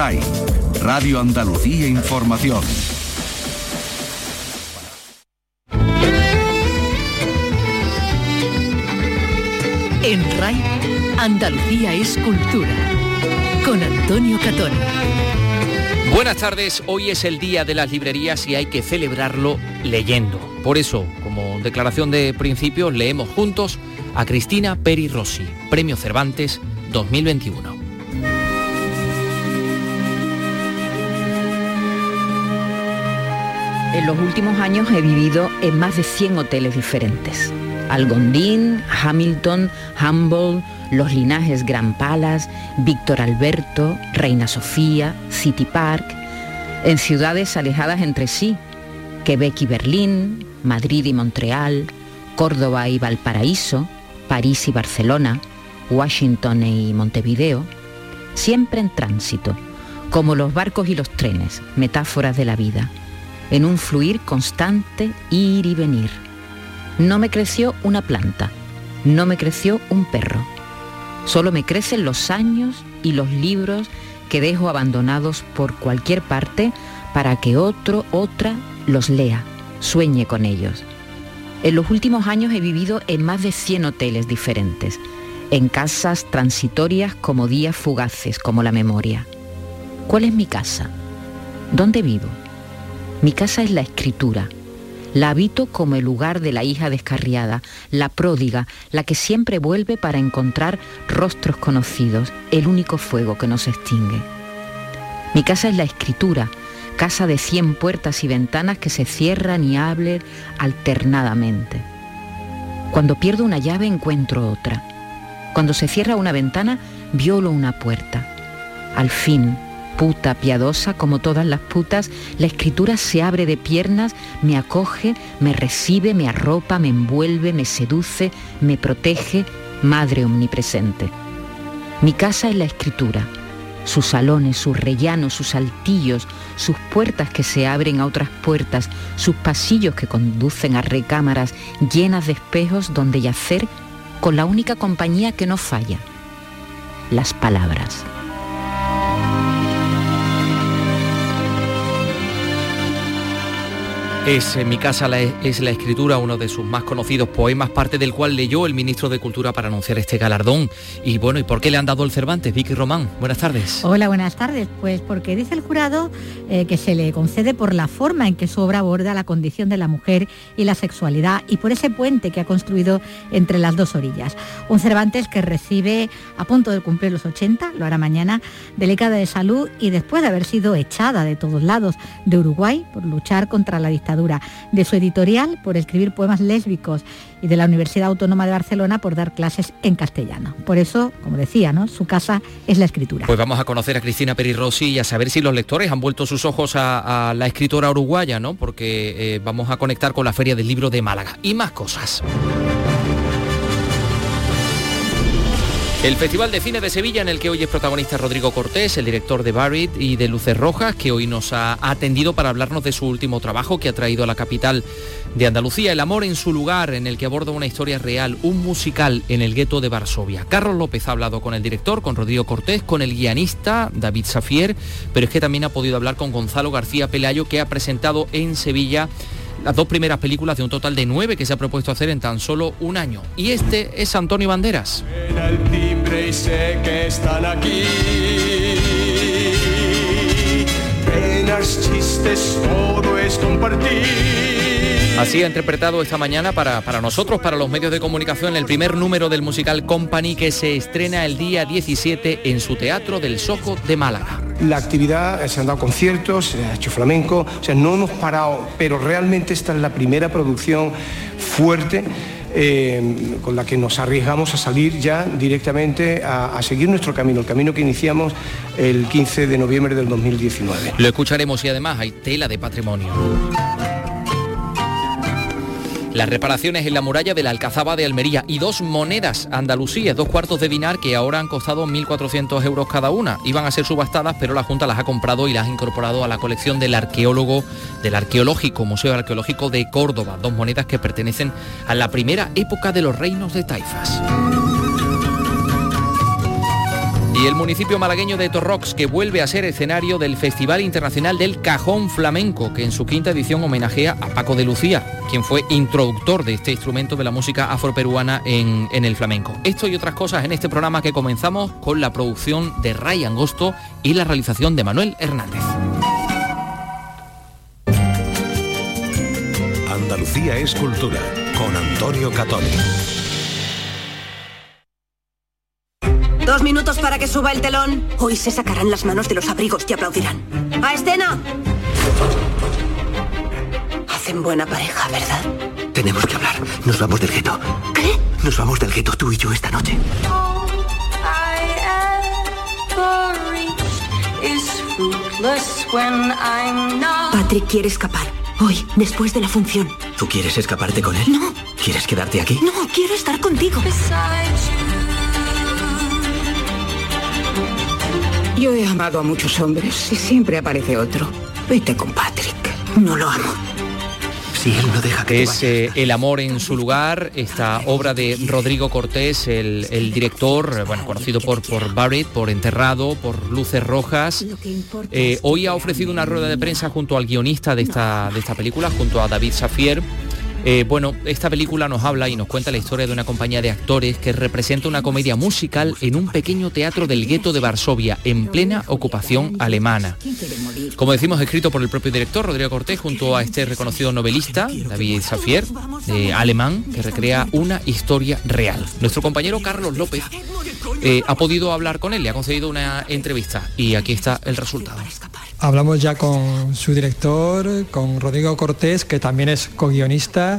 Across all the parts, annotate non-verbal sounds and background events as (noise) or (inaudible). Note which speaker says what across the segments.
Speaker 1: RAI, Radio Andalucía Información.
Speaker 2: En RAI, Andalucía es cultura. Con Antonio Catón.
Speaker 3: Buenas tardes, hoy es el día de las librerías y hay que celebrarlo leyendo. Por eso, como declaración de principios, leemos juntos a Cristina Peri Rossi, Premio Cervantes 2021.
Speaker 4: En los últimos años he vivido en más de 100 hoteles diferentes. Algondín, Hamilton, Humboldt, los linajes Gran Palace, Víctor Alberto, Reina Sofía, City Park, en ciudades alejadas entre sí, Quebec y Berlín, Madrid y Montreal, Córdoba y Valparaíso, París y Barcelona, Washington y Montevideo, siempre en tránsito, como los barcos y los trenes, metáforas de la vida, en un fluir constante, ir y venir. No me creció una planta, no me creció un perro, solo me crecen los años y los libros que dejo abandonados por cualquier parte para que otro, otra los lea, sueñe con ellos. En los últimos años he vivido en más de 100 hoteles diferentes, en casas transitorias como días fugaces, como la memoria. ¿Cuál es mi casa? ¿Dónde vivo? Mi casa es la escritura. La habito como el lugar de la hija descarriada, la pródiga, la que siempre vuelve para encontrar rostros conocidos, el único fuego que nos extingue. Mi casa es la escritura, casa de cien puertas y ventanas que se cierran y abren alternadamente. Cuando pierdo una llave encuentro otra. Cuando se cierra una ventana, violo una puerta. Al fin, puta piadosa como todas las putas, la escritura se abre de piernas, me acoge, me recibe, me arropa, me envuelve, me seduce, me protege, madre omnipresente. Mi casa es la escritura, sus salones, sus rellanos, sus altillos, sus puertas que se abren a otras puertas, sus pasillos que conducen a recámaras llenas de espejos donde yacer con la única compañía que no falla, las palabras.
Speaker 3: Es en mi casa la, es la escritura, uno de sus más conocidos poemas, parte del cual leyó el ministro de Cultura para anunciar este galardón. Y bueno, ¿y por qué le han dado el Cervantes? Vicky Román, buenas tardes.
Speaker 5: Hola, buenas tardes. Pues porque dice el jurado eh, que se le concede por la forma en que su obra aborda la condición de la mujer y la sexualidad y por ese puente que ha construido entre las dos orillas. Un Cervantes que recibe a punto de cumplir los 80, lo hará mañana, delicada de salud y después de haber sido echada de todos lados de Uruguay por luchar contra la dictadura de su editorial por escribir poemas lésbicos y de la Universidad Autónoma de Barcelona por dar clases en castellano. Por eso, como decía, ¿no? su casa es la escritura.
Speaker 3: Pues vamos a conocer a Cristina Perirossi y a saber si los lectores han vuelto sus ojos a, la escritora uruguaya, ¿no? porque eh, vamos a conectar con la Feria del Libro de Málaga y más cosas. El Festival de Cine de Sevilla, en el que hoy es protagonista Rodrigo Cortés, el director de Barrit y de Luces Rojas, que hoy nos ha atendido para hablarnos de su último trabajo que ha traído a la capital de Andalucía, El amor en su lugar, en el que aborda una historia real, un musical en el gueto de Varsovia. Carlos López ha hablado con el director, con Rodrigo Cortés, con el guionista David Safier, pero es que también ha podido hablar con Gonzalo García Pelayo, que ha presentado en Sevilla las dos primeras películas de un total de nueve que se ha propuesto hacer en tan solo un año. Y este es Antonio Banderas.
Speaker 6: el timbre y sé que están aquí. Penas, chistes, todo es compartir.
Speaker 3: Así ha interpretado esta mañana para, para, nosotros, para los medios de comunicación, el primer número del musical Company que se estrena el día 17 en su teatro del Soco de Málaga.
Speaker 7: La actividad, se han dado conciertos, se ha hecho flamenco, o sea, no hemos parado, pero realmente esta es la primera producción fuerte. Eh, con la que nos arriesgamos a salir ya directamente a, a, seguir nuestro camino, el camino que iniciamos el 15 de noviembre del 2019.
Speaker 3: Lo escucharemos y además hay tela de patrimonio. Las reparaciones en la muralla de la Alcazaba de Almería y dos monedas andalusíes, dos cuartos de dinar que ahora han costado 1.400 euros cada una. Iban a ser subastadas, pero la Junta las ha comprado y las ha incorporado a la colección del arqueólogo, del arqueológico, Museo Arqueológico de Córdoba. Dos monedas que pertenecen a la primera época de los reinos de Taifas. Y el municipio malagueño de Torrox, que vuelve a ser escenario del Festival Internacional del Cajón Flamenco, que en su quinta edición homenajea a Paco de Lucía, quien fue introductor de este instrumento de la música afroperuana en, en el flamenco. Esto y otras cosas en este programa que comenzamos con la producción de Ray Angosto y la realización de Manuel Hernández.
Speaker 8: Andalucía es cultura, con Antonio Catoni.
Speaker 9: Dos minutos para que suba el telón. Hoy se sacarán las manos de los abrigos y aplaudirán. ¡A escena! Hacen buena pareja, ¿verdad?
Speaker 10: Tenemos que hablar. Nos vamos del gueto.
Speaker 9: ¿Qué?
Speaker 10: Nos vamos del gueto tú y yo esta noche.
Speaker 9: Patrick quiere escapar. Hoy, después de la función.
Speaker 10: ¿Tú quieres escaparte con él?
Speaker 9: No.
Speaker 10: ¿Quieres quedarte aquí?
Speaker 9: No, quiero estar contigo.
Speaker 11: Yo he amado a muchos hombres y siempre aparece otro. Vete con Patrick.
Speaker 9: No lo amo.
Speaker 10: Si él no deja que
Speaker 3: es eh, El amor en su lugar, esta obra de Rodrigo Cortés, el, el director, bueno, conocido por, por Barrett, por Enterrado, por Luces Rojas. Eh, hoy ha ofrecido una rueda de prensa junto al guionista de esta, de esta película, junto a David Safier. Eh, bueno, esta película nos habla y nos cuenta la historia de una compañía de actores que representa una comedia musical en un pequeño teatro del gueto de Varsovia, en plena ocupación alemana. Como decimos, escrito por el propio director Rodrigo Cortés junto a este reconocido novelista, David Safier, eh, alemán, que recrea una historia real. Nuestro compañero Carlos López eh, ha podido hablar con él, le ha concedido una entrevista y aquí está el resultado.
Speaker 12: Hablamos ya con su director, con Rodrigo Cortés, que también es co-guionista,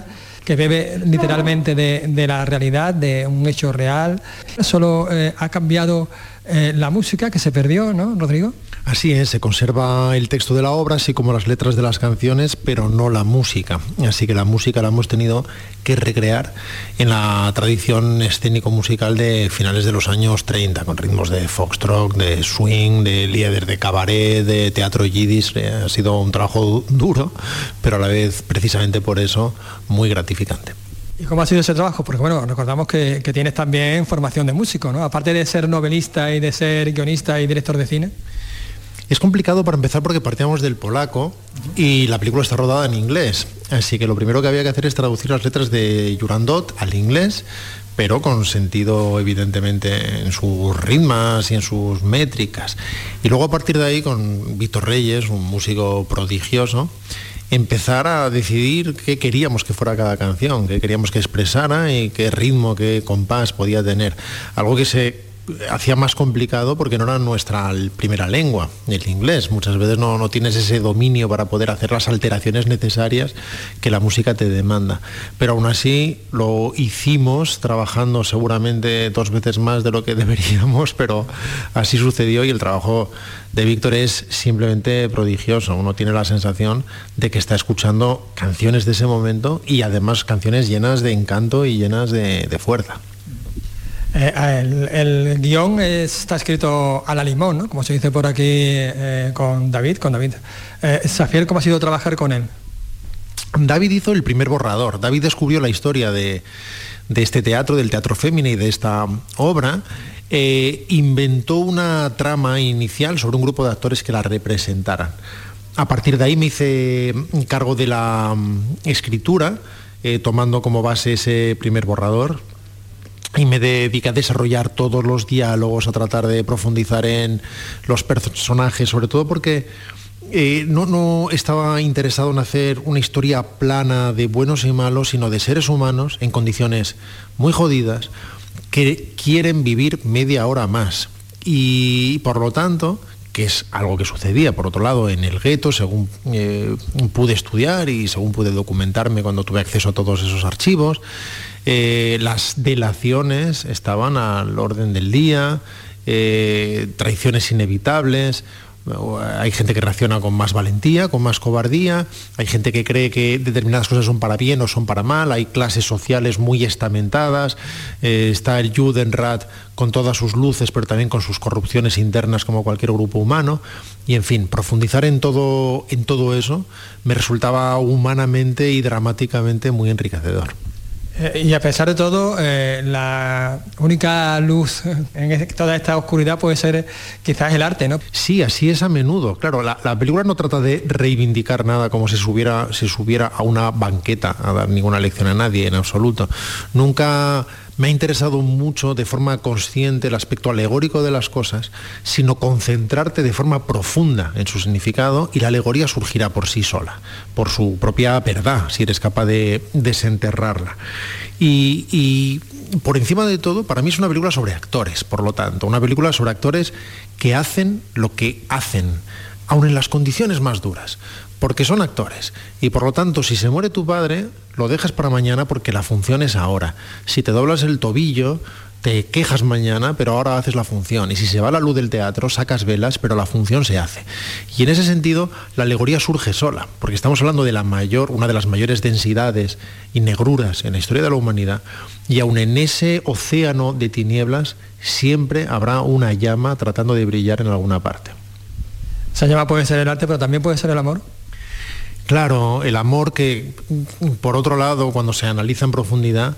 Speaker 12: que bebe literalmente de, la realidad, de un hecho real. Solo eh, ha cambiado eh, la música que se perdió, ¿no, Rodrigo?
Speaker 13: Así es, se conserva el texto de la obra, así como las letras de las canciones, pero no la música. Así que la música la hemos tenido que recrear en la tradición escénico-musical de finales de los años 30, con ritmos de foxtrot, de swing, de líder de cabaret, de teatro yiddish. Ha sido un trabajo duro, pero a la vez, precisamente por eso, muy gratificante.
Speaker 12: ¿Y cómo ha sido ese trabajo? Porque bueno, recordamos que, que, tienes también formación de músico, ¿no? Aparte de ser novelista y de ser guionista y director de cine.
Speaker 13: Es complicado para empezar porque partíamos del polaco y la película está rodada en inglés. Así que lo primero que había que hacer es traducir las letras de Jurandot al inglés, pero con sentido evidentemente en sus ritmas y en sus métricas. Y luego a partir de ahí con Víctor Reyes, un músico prodigioso, empezar a decidir qué queríamos que fuera cada canción, qué queríamos que expresara y qué ritmo, qué compás podía tener. Algo que se hacía más complicado porque no era nuestra primera lengua, el inglés. Muchas veces no, no, tienes ese dominio para poder hacer las alteraciones necesarias que la música te demanda. Pero aún así lo hicimos trabajando seguramente dos veces más de lo que (laughs) deberíamos, pero así sucedió y el trabajo de Víctor es simplemente prodigioso. Uno tiene la sensación de que está escuchando canciones de ese momento y además canciones llenas de encanto y llenas de, de fuerza.
Speaker 12: Eh, el, el, guion está escrito a la limón, ¿no? como se dice por aquí eh, con David. Con David. Eh, Safier, ¿cómo ha sido trabajar con él?
Speaker 13: David hizo el primer borrador. David descubrió la historia de, de este teatro, del teatro fémina y de esta obra. inventó una trama inicial sobre un grupo de actores que la representaran. A partir de ahí me hice cargo de la um, escritura, tomando como base ese primer borrador, y me dediqué a desarrollar todos los diálogos, a tratar de profundizar en los personajes, sobre todo porque eh, no, no, estaba interesado en hacer una historia plana de buenos y malos, sino de seres humanos en condiciones muy jodidas que quieren vivir media hora más. Y por lo tanto, que es algo que sucedía, por otro lado, en el gueto, según eh, pude estudiar y según pude documentarme cuando tuve acceso a todos esos archivos, eh, las delaciones estaban al orden del día, eh, traiciones inevitables, hay gente que reacciona con más valentía, con más cobardía, hay gente que cree que determinadas cosas son para bien o son para mal, hay clases sociales muy estamentadas, eh, está el Judenrat con todas sus luces, pero también con sus corrupciones internas como cualquier grupo humano, y en fin, profundizar en todo, en todo eso me resultaba humanamente y dramáticamente muy enriquecedor.
Speaker 12: Eh, y a pesar de todo, eh, la única luz en toda esta oscuridad puede ser quizás el arte, ¿no?
Speaker 13: Sí, así es a menudo. Claro, la, película no trata de reivindicar nada como si subiera, si subiera a una banqueta a dar ninguna lección a nadie en absoluto. Nunca me ha interesado mucho de forma consciente el aspecto alegórico de las cosas, sino concentrarte de forma profunda en su significado y la alegoría surgirá por sí sola, por su propia verdad, si eres capaz de desenterrarla. Y, por encima de todo, para mí es una película sobre actores, por lo tanto, una película sobre actores que hacen lo que hacen, aun en las condiciones más duras porque son actores. Y por lo tanto, si se muere tu padre, lo dejas para mañana porque la función es ahora. Si te doblas el tobillo, te quejas mañana, pero ahora haces la función. Y si se va la luz del teatro, sacas velas, pero la función se hace. Y en ese sentido, la alegoría surge sola, porque estamos hablando de la mayor, una de las mayores densidades y negruras en la historia de la humanidad, y aun en ese océano de tinieblas, siempre habrá una llama tratando de brillar en alguna parte.
Speaker 12: Esa llama puede ser el arte, pero también puede ser el amor.
Speaker 13: Claro, el amor que, por otro lado, cuando se analiza en profundidad,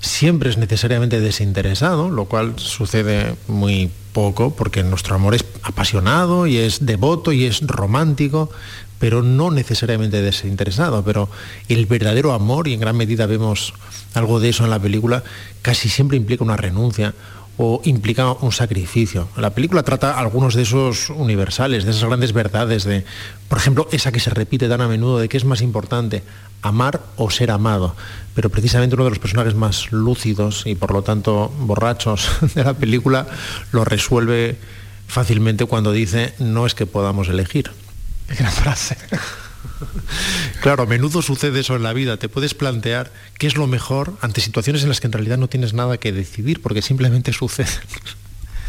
Speaker 13: siempre es necesariamente desinteresado, lo cual sucede muy poco, porque nuestro amor es apasionado y es devoto y es romántico, pero no necesariamente desinteresado. Pero el verdadero amor, y en gran medida vemos algo de eso en la película, casi siempre implica una renuncia, o implica un sacrificio. La película trata algunos de esos universales, de esas grandes verdades, de, por ejemplo, esa que se repite tan a menudo, de qué es más importante, amar o ser amado. Pero precisamente uno de los personajes más lúcidos y por lo tanto borrachos (laughs) de la película lo resuelve fácilmente cuando dice, no es que podamos elegir.
Speaker 12: Qué gran frase.
Speaker 13: Claro, a menudo sucede eso en la vida. Te puedes plantear qué es lo mejor ante situaciones en las que en realidad no tienes nada que decidir porque simplemente (laughs) sucede.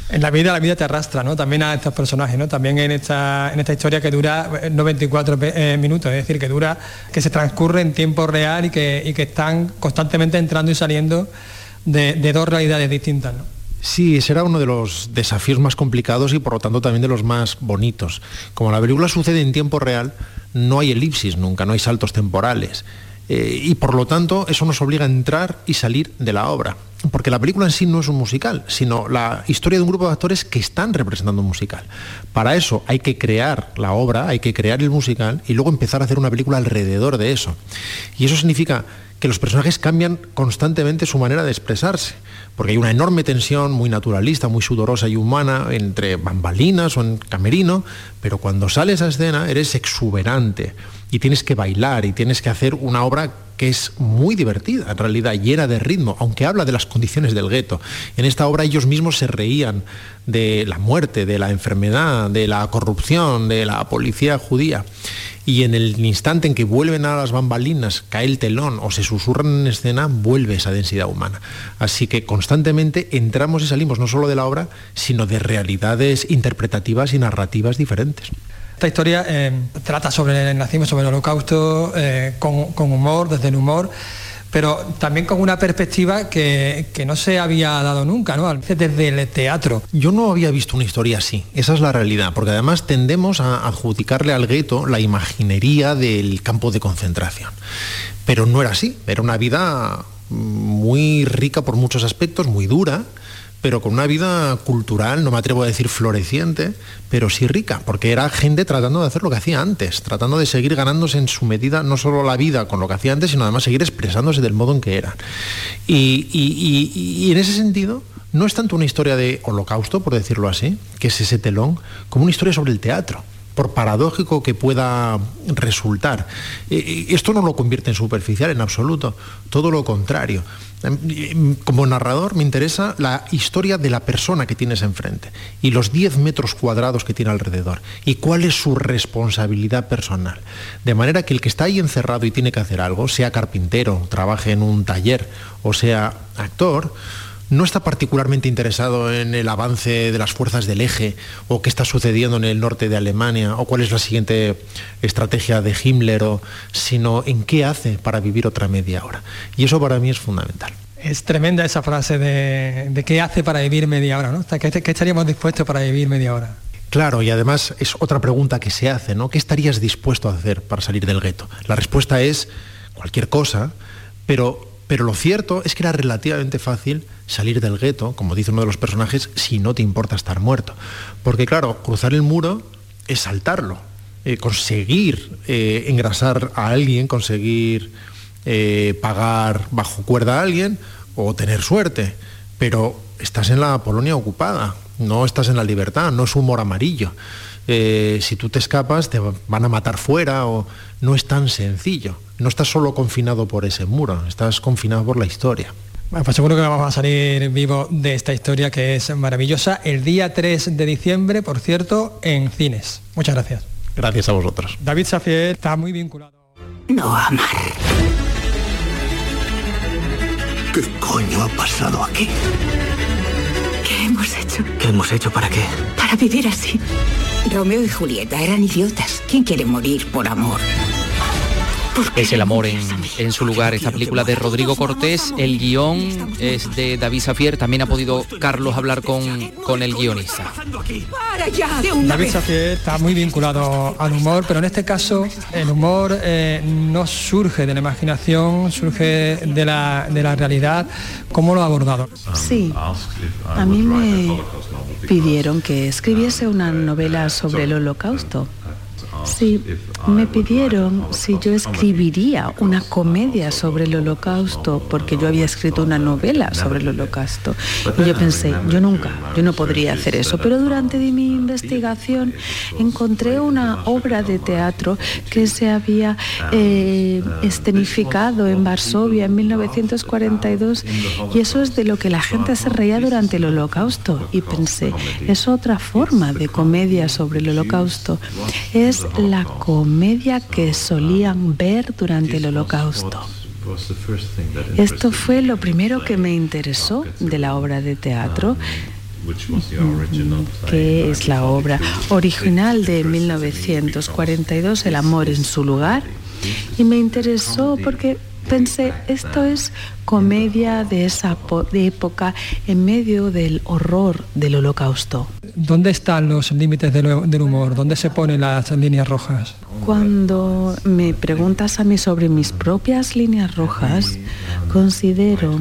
Speaker 12: En la vida, la vida te arrastra, ¿no? También a estos personajes, ¿no? También en esta, en esta historia que dura 94 eh, eh, minutos, es decir, que dura, que se transcurre en tiempo real y que, que están constantemente entrando y saliendo de, dos realidades distintas, ¿no?
Speaker 13: Sí, ese era uno de los desafíos más complicados y por lo tanto también de los más bonitos. Como la película sucede en tiempo real, no hay elipsis nunca, no hay saltos temporales. Eh, y por lo tanto eso nos obliga a entrar y salir de la obra. Porque la película en sí no es un musical, sino la historia de un grupo de actores que están representando un musical. Para eso hay que crear la obra, hay que crear el musical y luego empezar a hacer una película alrededor de eso. Y eso significa que los personajes cambian constantemente su manera de expresarse, porque hay una enorme tensión muy naturalista, muy sudorosa y humana entre bambalinas o en camerino, pero cuando sales a escena eres exuberante y tienes que bailar y tienes que hacer una obra que es muy divertida, en realidad llena de ritmo, aunque habla de las condiciones del gueto. En esta obra ellos mismos se reían de la muerte, de la enfermedad, de la corrupción, de la policía judía y en el instante en que vuelven a las bambalinas, cae el telón o se susurran en escena, vuelve esa densidad humana. Así que constantemente entramos y salimos no solo de la obra, sino de realidades interpretativas y narrativas diferentes.
Speaker 12: Esta historia eh, trata sobre el nazismo, sobre el holocausto, eh, con humor, desde el humor pero también con una perspectiva que, no se había dado nunca, ¿no? Desde el teatro.
Speaker 13: Yo no había visto una historia así, esa es la realidad, porque además tendemos a adjudicarle al gueto la imaginería del campo de concentración. Pero no era así, era una vida muy rica por muchos aspectos, muy dura, pero con una vida cultural, no me atrevo a decir floreciente, pero sí rica, porque era gente tratando de hacer lo que hacía antes, tratando de seguir ganándose en su medida no solo la vida con lo que hacía antes, sino además seguir expresándose del modo en que eran. Y, y en ese sentido, no es tanto una historia de holocausto, por decirlo así, que es ese telón, como una historia sobre el teatro por paradójico que pueda resultar. Eh, eh, esto no lo convierte en superficial en absoluto, todo lo contrario. Em, como narrador me interesa la historia de la persona que tienes enfrente y los 10 metros cuadrados que tiene alrededor y cuál es su responsabilidad personal. De manera que el que está ahí encerrado y tiene que hacer algo, sea carpintero, trabaje en un taller o sea actor, no está particularmente interesado en el avance de las fuerzas del eje o qué está sucediendo en el norte de Alemania o cuál es la siguiente estrategia de Himmler, sino en qué hace para vivir otra media hora. Y eso para mí es fundamental.
Speaker 12: Es tremenda esa frase de, qué hace para vivir media hora, ¿no? ¿Qué, ¿Qué estaríamos dispuestos para vivir media hora?
Speaker 13: Claro, y además es otra pregunta que se hace, ¿no? ¿Qué estarías dispuesto a hacer para salir del gueto? La respuesta es cualquier cosa, pero Pero lo cierto es que era relativamente fácil salir del gueto, como dice uno de los personajes, si no te importa estar muerto. Porque claro, cruzar el muro es saltarlo, eh, conseguir eh, engrasar a alguien, conseguir eh, pagar bajo cuerda a alguien o tener suerte. Pero estás en la Polonia ocupada, no estás en la libertad, no es humor amarillo. si tú te escapas te van a matar fuera o no es tan sencillo. No estás solo confinado por ese muro, estás confinado por la historia.
Speaker 12: Bueno, pues seguro que vamos a salir vivo de esta historia que es maravillosa. El día 3 de diciembre, por cierto, en cines. Muchas gracias.
Speaker 13: Gracias a vosotros.
Speaker 12: David Safier está muy vinculado.
Speaker 11: No amar.
Speaker 10: ¿Qué coño ha pasado aquí?
Speaker 11: ¿Qué hemos hecho?
Speaker 10: ¿Qué hemos hecho para qué?
Speaker 11: Para vivir así. Romeo y Julieta eran idiotas. ¿Quién quiere morir por amor?
Speaker 3: Es el amor en, en, su lugar. Esta película de Rodrigo Cortés, el guion es de David Safier. También ha podido Carlos hablar con, con el guionista.
Speaker 12: David Safier está muy vinculado al humor, pero en este caso el humor eh, no surge de la imaginación, surge de la, de la realidad. ¿Cómo lo ha abordado?
Speaker 14: Sí, a mí me pidieron que escribiese una novela sobre el holocausto. Sí, me pidieron si yo escribiría una comedia sobre el holocausto, porque yo había escrito una novela sobre el holocausto. Y yo pensé, yo nunca, yo no podría hacer eso. Pero durante mi investigación encontré una obra de teatro que se había eh, escenificado en Varsovia en 1942 y eso es de lo que la gente se reía durante el holocausto. Y pensé, es otra forma de comedia sobre el holocausto. Es la comedia que solían ver durante el holocausto. Esto fue lo primero que me interesó de la obra de teatro que es la obra original de 1942, El amor en su lugar, y me interesó porque pensé, esto es comedia de esa de época en medio del horror del holocausto.
Speaker 12: ¿Dónde están los límites del, humor? ¿Dónde se ponen las líneas rojas?
Speaker 14: Cuando me preguntas a mí sobre mis propias líneas rojas, considero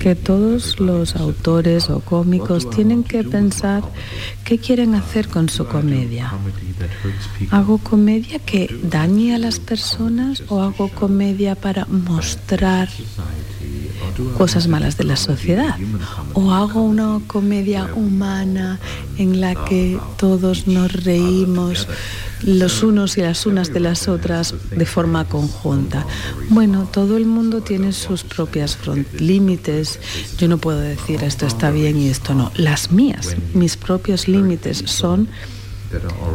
Speaker 14: que todos los autores o cómicos tienen que pensar qué quieren hacer con su comedia. ¿Hago comedia que dañe a las personas o hago comedia para mostrar cosas malas de la sociedad? ¿O hago una comedia humana en la que todos nos reímos los unos y las unas de las otras de forma conjunta? Bueno, todo el mundo tiene sus propias límites. Yo no puedo decir esto está bien y esto no. Las mías, mis propios límites son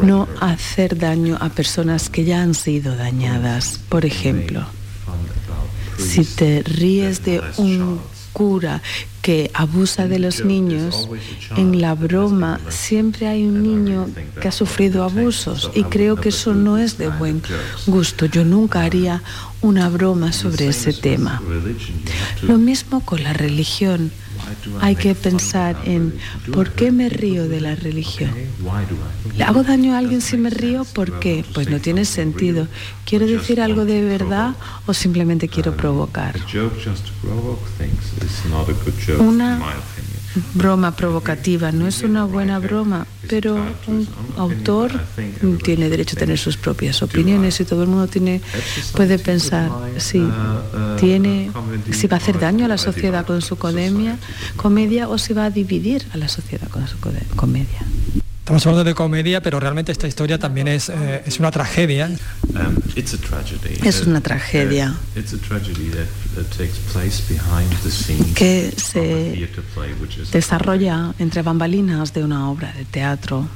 Speaker 14: no hacer daño a personas que ya han sido dañadas. Por ejemplo, si te ríes de un cura que abusa de los niños, en la broma siempre hay un niño que ha sufrido abusos y creo que eso no es de buen gusto. Yo nunca haría una broma sobre ese tema. Lo mismo con la religión. Hay que pensar en por qué me río de la religión. ¿Le hago daño a alguien si me río? ¿Por qué? Pues no tiene sentido. ¿Quiero decir algo de verdad o simplemente quiero provocar? Una broma provocativa no es una buena broma, pero un autor tiene derecho a tener sus propias opiniones y todo el mundo tiene puede pensar si tiene si va a hacer daño a la sociedad con su comedia, comedia o si va a dividir a la sociedad con su comedia.
Speaker 12: Estamos hablando de comedia, pero realmente esta historia también es, eh, es una tragedia.
Speaker 14: Es una tragedia que se desarrolla entre bambalinas de una obra de teatro.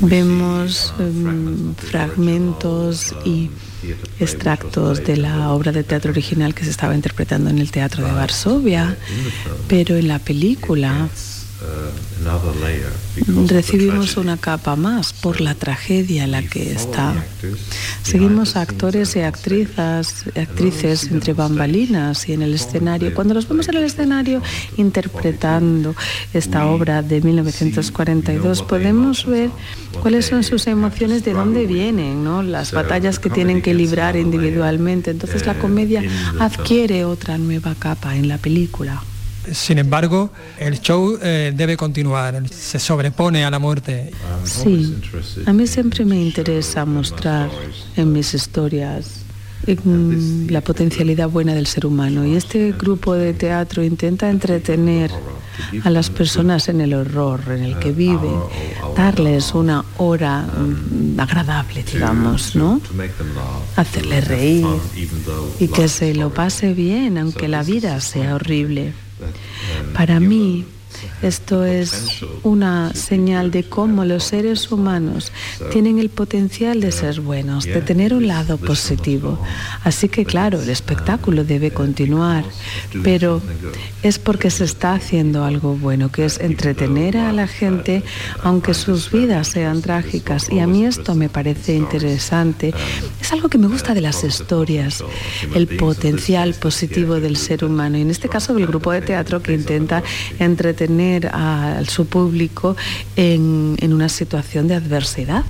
Speaker 14: Vemos um, fragmentos y extractos de la obra de teatro original que se estaba interpretando en el Teatro de Varsovia, pero en la película recibimos una capa más por la tragedia en la que está. Seguimos a actores y actrices, actrices entre bambalinas y en el escenario. Cuando los vemos en el escenario interpretando esta obra de 1942, podemos ver cuáles son sus emociones, de dónde vienen, ¿no? las batallas que tienen que librar individualmente. Entonces la comedia adquiere otra nueva capa en la película.
Speaker 12: Sin embargo, el show eh, debe continuar, se sobrepone a la muerte.
Speaker 14: Sí, a mí siempre me interesa mostrar en mis historias la potencialidad buena del ser humano y este grupo de teatro intenta entretener a las personas en el horror en el que viven, darles una hora mm, agradable, digamos, ¿no? Hacerles reír y que se lo pase bien, aunque la vida sea horrible. Para mí, esto es una señal de cómo los seres humanos tienen el potencial de ser buenos, de tener un lado positivo. Así que claro, el espectáculo debe continuar, pero es porque se está haciendo algo bueno, que es entretener a la gente aunque sus vidas sean trágicas. Y a mí esto me parece interesante. Es algo que me gusta de las historias, el potencial positivo del ser humano. Y en este caso del grupo de teatro que intenta entretener a, su público en, en una situación de adversidad.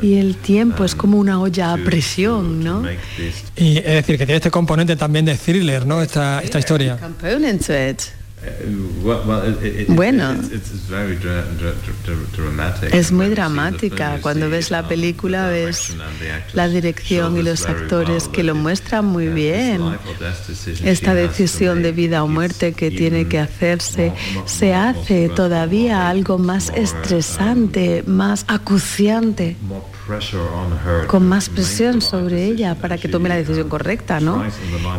Speaker 14: Y el tiempo es como una olla a presión, ¿no?
Speaker 12: Y es decir, que tiene este componente también de thriller, ¿no? Esta, esta historia.
Speaker 14: Bueno, es muy dramática. Cuando ves la película ves la dirección y los actores que lo muestran muy bien. Esta decisión de vida o muerte que tiene que hacerse se hace todavía algo más estresante, más acuciante con más presión sobre ella para que tome la decisión correcta, ¿no?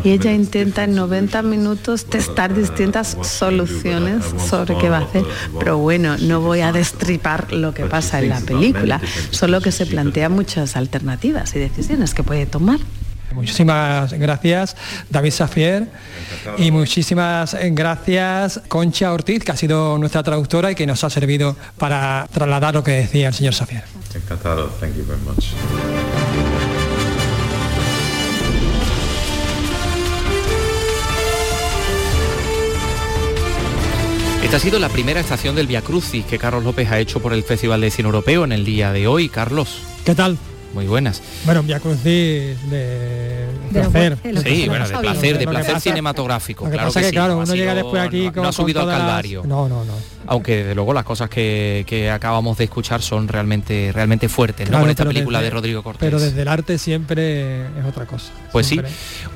Speaker 14: Y ella intenta en 90 minutos testar distintas soluciones sobre qué va a hacer. Pero bueno, no voy a destripar lo que pasa en la película, solo que se plantea muchas alternativas y decisiones que puede tomar.
Speaker 12: Muchísimas gracias, David Safier. Y muchísimas gracias, Concha Ortiz, que ha sido nuestra traductora y que nos ha servido para trasladar lo que decía el señor Safier.
Speaker 15: Encantado, thank you very much.
Speaker 3: Esta ha sido la primera estación del Via Crucis que Carlos López ha hecho por el Festival de Cine Europeo en el día de hoy. Carlos.
Speaker 12: ¿Qué tal?
Speaker 3: Muy buenas.
Speaker 12: Bueno, Via Crucis de, placer.
Speaker 3: Sí, bueno, de placer, de placer cinematográfico. claro que,
Speaker 12: claro, uno llega después aquí
Speaker 3: no, ha subido al calvario.
Speaker 12: No, no, no.
Speaker 3: Aunque desde luego las cosas que, acabamos de escuchar son realmente realmente fuertes, ¿no? Con esta película de Rodrigo Cortés.
Speaker 12: Pero desde el arte siempre es otra cosa.
Speaker 3: Pues sí.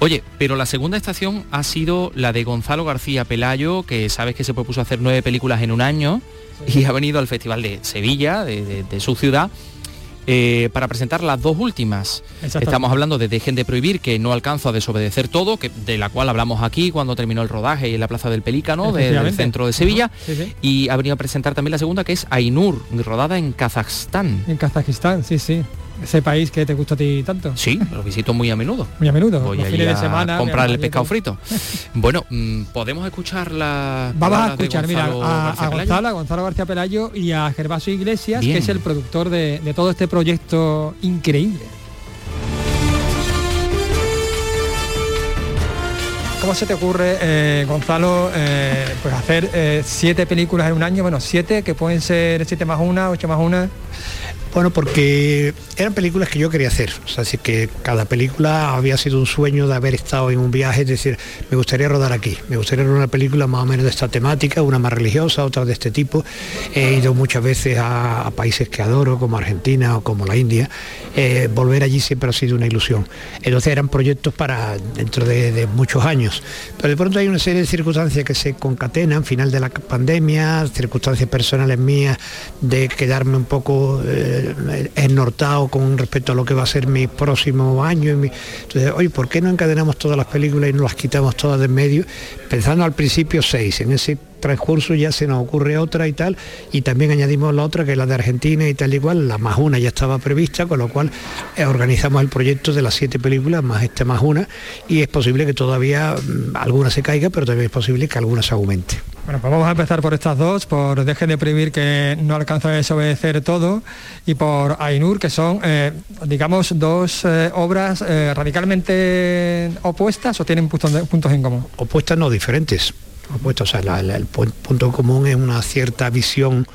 Speaker 3: Oye, pero la segunda estación ha sido la de Gonzalo García Pelayo, que sabes que se propuso hacer nueve películas en un año y ha venido al Festival de Sevilla, de su ciudad eh, para presentar las dos últimas. Estamos hablando de Dejen de Prohibir, que no alcanzo a desobedecer todo, que, de la cual hablamos aquí cuando terminó el rodaje y en la Plaza del Pelícano, del centro de Sevilla. Y ha venido a presentar también la segunda, que es Ainur, rodada en Kazajstán.
Speaker 12: En Kazajistán, sí, sí ese país que te gusta a ti tanto.
Speaker 3: Sí, lo visito muy a menudo.
Speaker 12: Muy a menudo.
Speaker 3: Voy a de semana. comprar el pescado frito. bueno, mm, podemos escuchar la.
Speaker 12: Vamos a escuchar, mira, a, Gonzalo, Gonzalo García Pelayo y a Gervasio Iglesias, que es el productor de, todo este proyecto increíble. ¿Cómo se te ocurre, eh, Gonzalo, eh, pues hacer eh, siete películas en un año? Bueno, siete que pueden ser siete más una, ocho más una.
Speaker 16: Bueno, porque eran películas que yo quería hacer. O sea, así que cada película había sido un sueño de haber estado en un viaje, es decir, me gustaría rodar aquí. Me gustaría rodar una película más o menos de esta temática, una más religiosa, otra de este tipo. He ido muchas veces a, países que adoro, como Argentina o como la India. Eh, volver allí siempre ha sido una ilusión. Entonces eran proyectos para dentro de, muchos años. Pero de pronto hay una serie de circunstancias que se concatenan, final de la pandemia, circunstancias personales mías de quedarme un poco... Eh, con respecto a lo que va a ser mi próximo año. Entonces, oye, ¿por qué no encadenamos todas las películas y no las quitamos todas de en medio? Pensando al principio seis, en ese transcurso ya se nos ocurre otra y tal, y también añadimos la otra que es la de Argentina y tal igual, la más una ya estaba prevista, con lo cual eh, organizamos el proyecto de las siete películas más esta más una, y es posible que todavía mm, alguna se caiga, pero también es posible que alguna se aumente.
Speaker 12: Bueno, pues vamos a empezar por estas dos, por Dejen de prohibir que no alcanza a desobedecer todo y por Ainur, que son, eh, digamos, dos eh, obras eh, radicalmente opuestas o tienen puntos en común.
Speaker 16: Opuestas no diferentes. O sea, el pu- punto común es una cierta visión,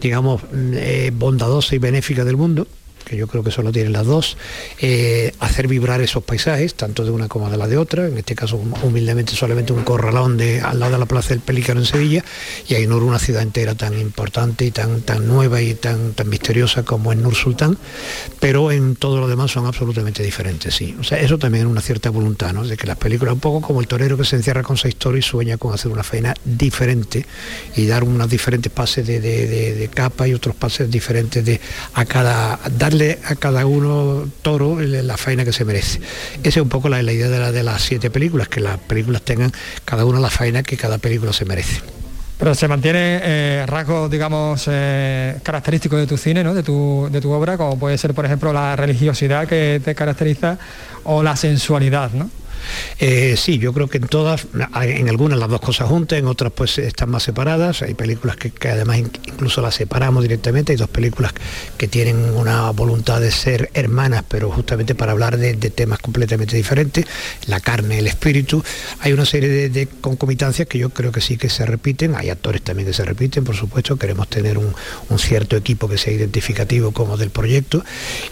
Speaker 16: digamos, mm, eh, bondadosa y benéfica del mundo que yo creo que solo tienen las dos, eh, hacer vibrar esos paisajes, tanto de una como de la de otra, en este caso hum- humildemente solamente un corralón de, al lado de la Plaza del Pelícano en Sevilla, y Ainur una ciudad entera tan importante y tan, tan nueva y tan, tan misteriosa como es Nur Sultán, pero en todo lo demás son absolutamente diferentes, sí. O sea, eso también es una cierta voluntad, ¿no? De que las películas, un poco como el torero que se encierra con esa historia y sueña con hacer una faena diferente y dar unos diferentes pases de, de- de- de capa y otros pases diferentes de a cada darle a cada uno toro la faena que se merece. Esa es un poco la, la idea de, la- de las siete películas, que las películas tengan cada una la faena que cada película se merece.
Speaker 12: Pero se mantiene eh, rasgos, digamos, eh, característicos de tu cine, ¿no? de, tu, de tu obra, como puede ser, por ejemplo, la religiosidad que te caracteriza o la sensualidad, ¿no?
Speaker 16: Eh, sí, yo creo que en todas, en algunas las dos cosas juntas, en otras pues están más separadas. Hay películas que, además in- incluso las separamos directamente. Hay dos películas que tienen una voluntad de ser hermanas, pero justamente para hablar de, temas completamente diferentes. La carne, el espíritu. Hay una serie de, concomitancias que yo creo que sí que se repiten. Hay actores también que se repiten, por supuesto. Queremos tener un, cierto equipo que sea identificativo como del proyecto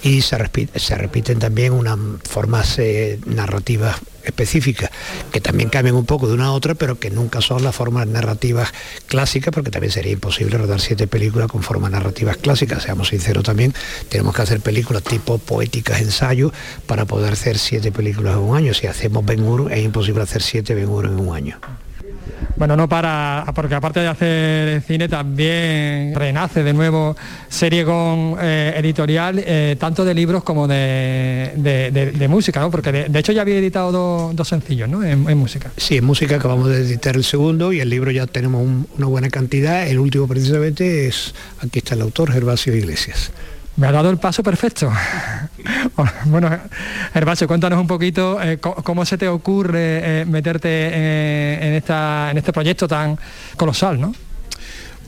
Speaker 16: y se, respi- se repiten también unas formas eh, narrativas específicas que también cambian un poco de una a otra, pero que nunca son las formas narrativas clásicas, porque también sería imposible rodar siete películas con formas narrativas clásicas. Seamos sinceros también, tenemos que hacer películas tipo poéticas, ensayos, para poder hacer siete películas en un año. Si hacemos Ben Hur, es imposible hacer siete Ben Hur en un año.
Speaker 12: Bueno, no para, porque aparte de hacer cine también renace de nuevo serie con eh, editorial, eh, tanto de libros como de, de- música, ¿no? Porque de, hecho ya había editado dos- dos sencillos, ¿no? En, música.
Speaker 16: Sí, en música acabamos de editar el segundo y el libro ya tenemos un- una buena cantidad. El último precisamente es, aquí está el autor, Gervasio Iglesias.
Speaker 12: Me ha dado el paso perfecto. (laughs) bueno, Gervasio, cuéntanos un poquito eh, cómo se te ocurre eh, meterte eh, en, esta, en este proyecto tan colosal, ¿no?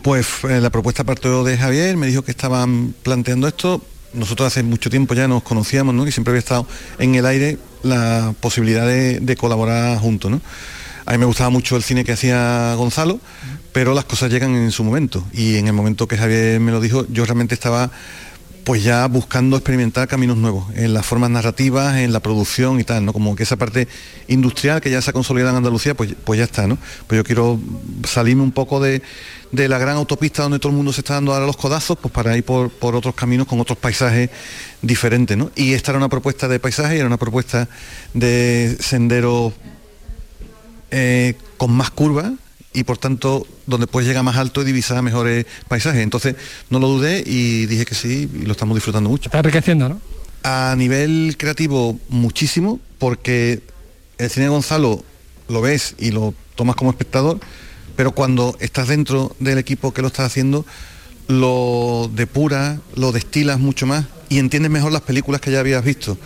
Speaker 17: Pues la propuesta partió de Javier, me dijo que estaban planteando esto. Nosotros hace mucho tiempo ya nos conocíamos, ¿no? Y siempre había estado en el aire la posibilidad de, de colaborar juntos, ¿no? A mí me gustaba mucho el cine que hacía Gonzalo, pero las cosas llegan en su momento. Y en el momento que Javier me lo dijo, yo realmente estaba pues ya buscando experimentar caminos nuevos en las formas narrativas, en la producción y tal, ¿no? Como que esa parte industrial que ya se ha consolidado en Andalucía, pues, pues ya está, ¿no? Pues yo quiero salirme un poco de, de la gran autopista donde todo el mundo se está dando ahora los codazos, pues para ir por, por otros caminos con otros paisajes diferentes, ¿no? Y esta era una propuesta de paisaje y era una propuesta de sendero eh, con más curvas y por tanto donde puedes llegar más alto y divisar mejores paisajes. Entonces no lo dudé y dije que sí y lo estamos disfrutando mucho.
Speaker 12: Está enriqueciendo, ¿no?
Speaker 17: A nivel creativo muchísimo porque el cine de Gonzalo lo ves y lo tomas como espectador, pero cuando estás dentro del equipo que lo está haciendo, lo depuras, lo destilas mucho más y entiendes mejor las películas que ya habías visto.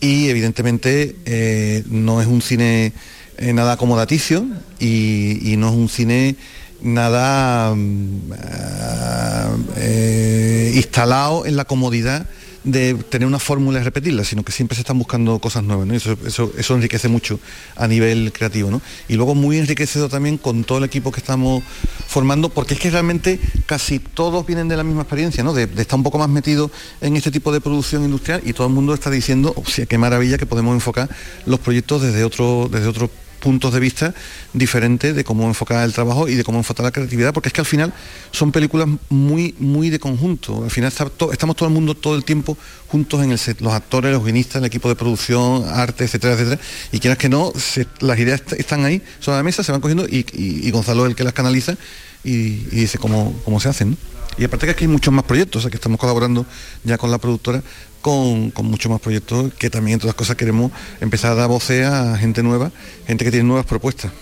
Speaker 17: Y evidentemente eh, no es un cine eh, nada acomodaticio y, no es un cine nada mm, ah, eh, instalado en la comodidad de tener una fórmula y repetirla, sino que siempre se están buscando cosas nuevas, Eso, eso, enriquece mucho a nivel creativo. Y luego muy enriquecido también con todo el equipo que estamos formando, porque es que realmente casi todos vienen de la misma experiencia. De, estar un poco más metido en este tipo de producción industrial y todo el mundo está diciendo, o qué maravilla que podemos enfocar los proyectos desde otro, desde otro puntos de vista diferentes de cómo enfocar el trabajo y de cómo enfocar la creatividad, porque es que al final son películas muy, muy de conjunto. Al final está to- estamos todo el mundo todo el tiempo juntos en el set, los actores, los guionistas, el equipo de producción, arte, etcétera, etcétera. Y quieras que no, las ideas est- están ahí sobre la mesa, se van cogiendo y, Gonzalo es el que las canaliza y, dice cómo, cómo se hacen. Y aparte que aquí hay muchos más proyectos, o que estamos colaborando ya con la productora con, con muchos más proyectos que también entre otras cosas queremos empezar a dar voces a gente nueva, gente que tiene nuevas propuestas.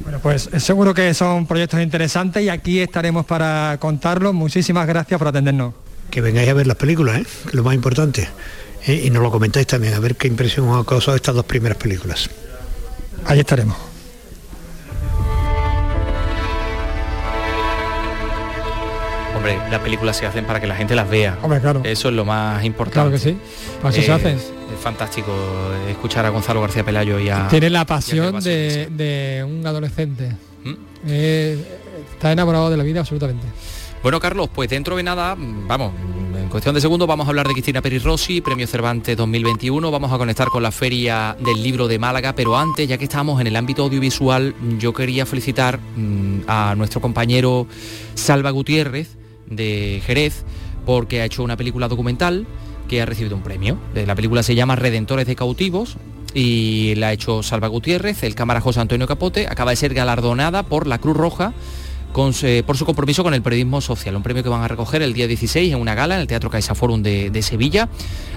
Speaker 12: Bueno, pues seguro que son proyectos interesantes y aquí estaremos para contarlos. Muchísimas gracias por atendernos.
Speaker 16: Que vengáis a ver las películas, ¿eh? que es lo más importante. ¿eh? Y nos lo comentáis también, a ver qué impresión os ha causado estas dos primeras películas.
Speaker 12: Ahí estaremos.
Speaker 3: Hombre, las películas se hacen para que la gente las vea.
Speaker 12: Hombre, claro.
Speaker 3: Eso es lo más importante.
Speaker 12: Claro que sí. Para eso se hacen.
Speaker 3: Es fantástico escuchar a Gonzalo García Pelayo y a...
Speaker 12: Tiene la pasión de, de un adolescente. Eh, está enamorado de la vida absolutamente.
Speaker 3: Bueno, Carlos, pues dentro de nada, vamos, en cuestión de segundos vamos a hablar de Cristina Peri Rossi, Premio Cervantes 2021, vamos a conectar con la Feria del Libro de Málaga, pero antes, ya que estamos en el ámbito audiovisual, yo quería felicitar mm, a nuestro compañero Salva Gutiérrez de Jerez, porque ha hecho una película documental que ha recibido un premio. La película se llama Redentores de Cautivos y la ha hecho Salva Gutiérrez, el cámara José Antonio Capote, acaba de ser galardonada por la Cruz Roja eh, por su compromiso con el periodismo social, un premio que van a recoger el día 16 en una gala en el Teatro Caixa Forum de, de Sevilla.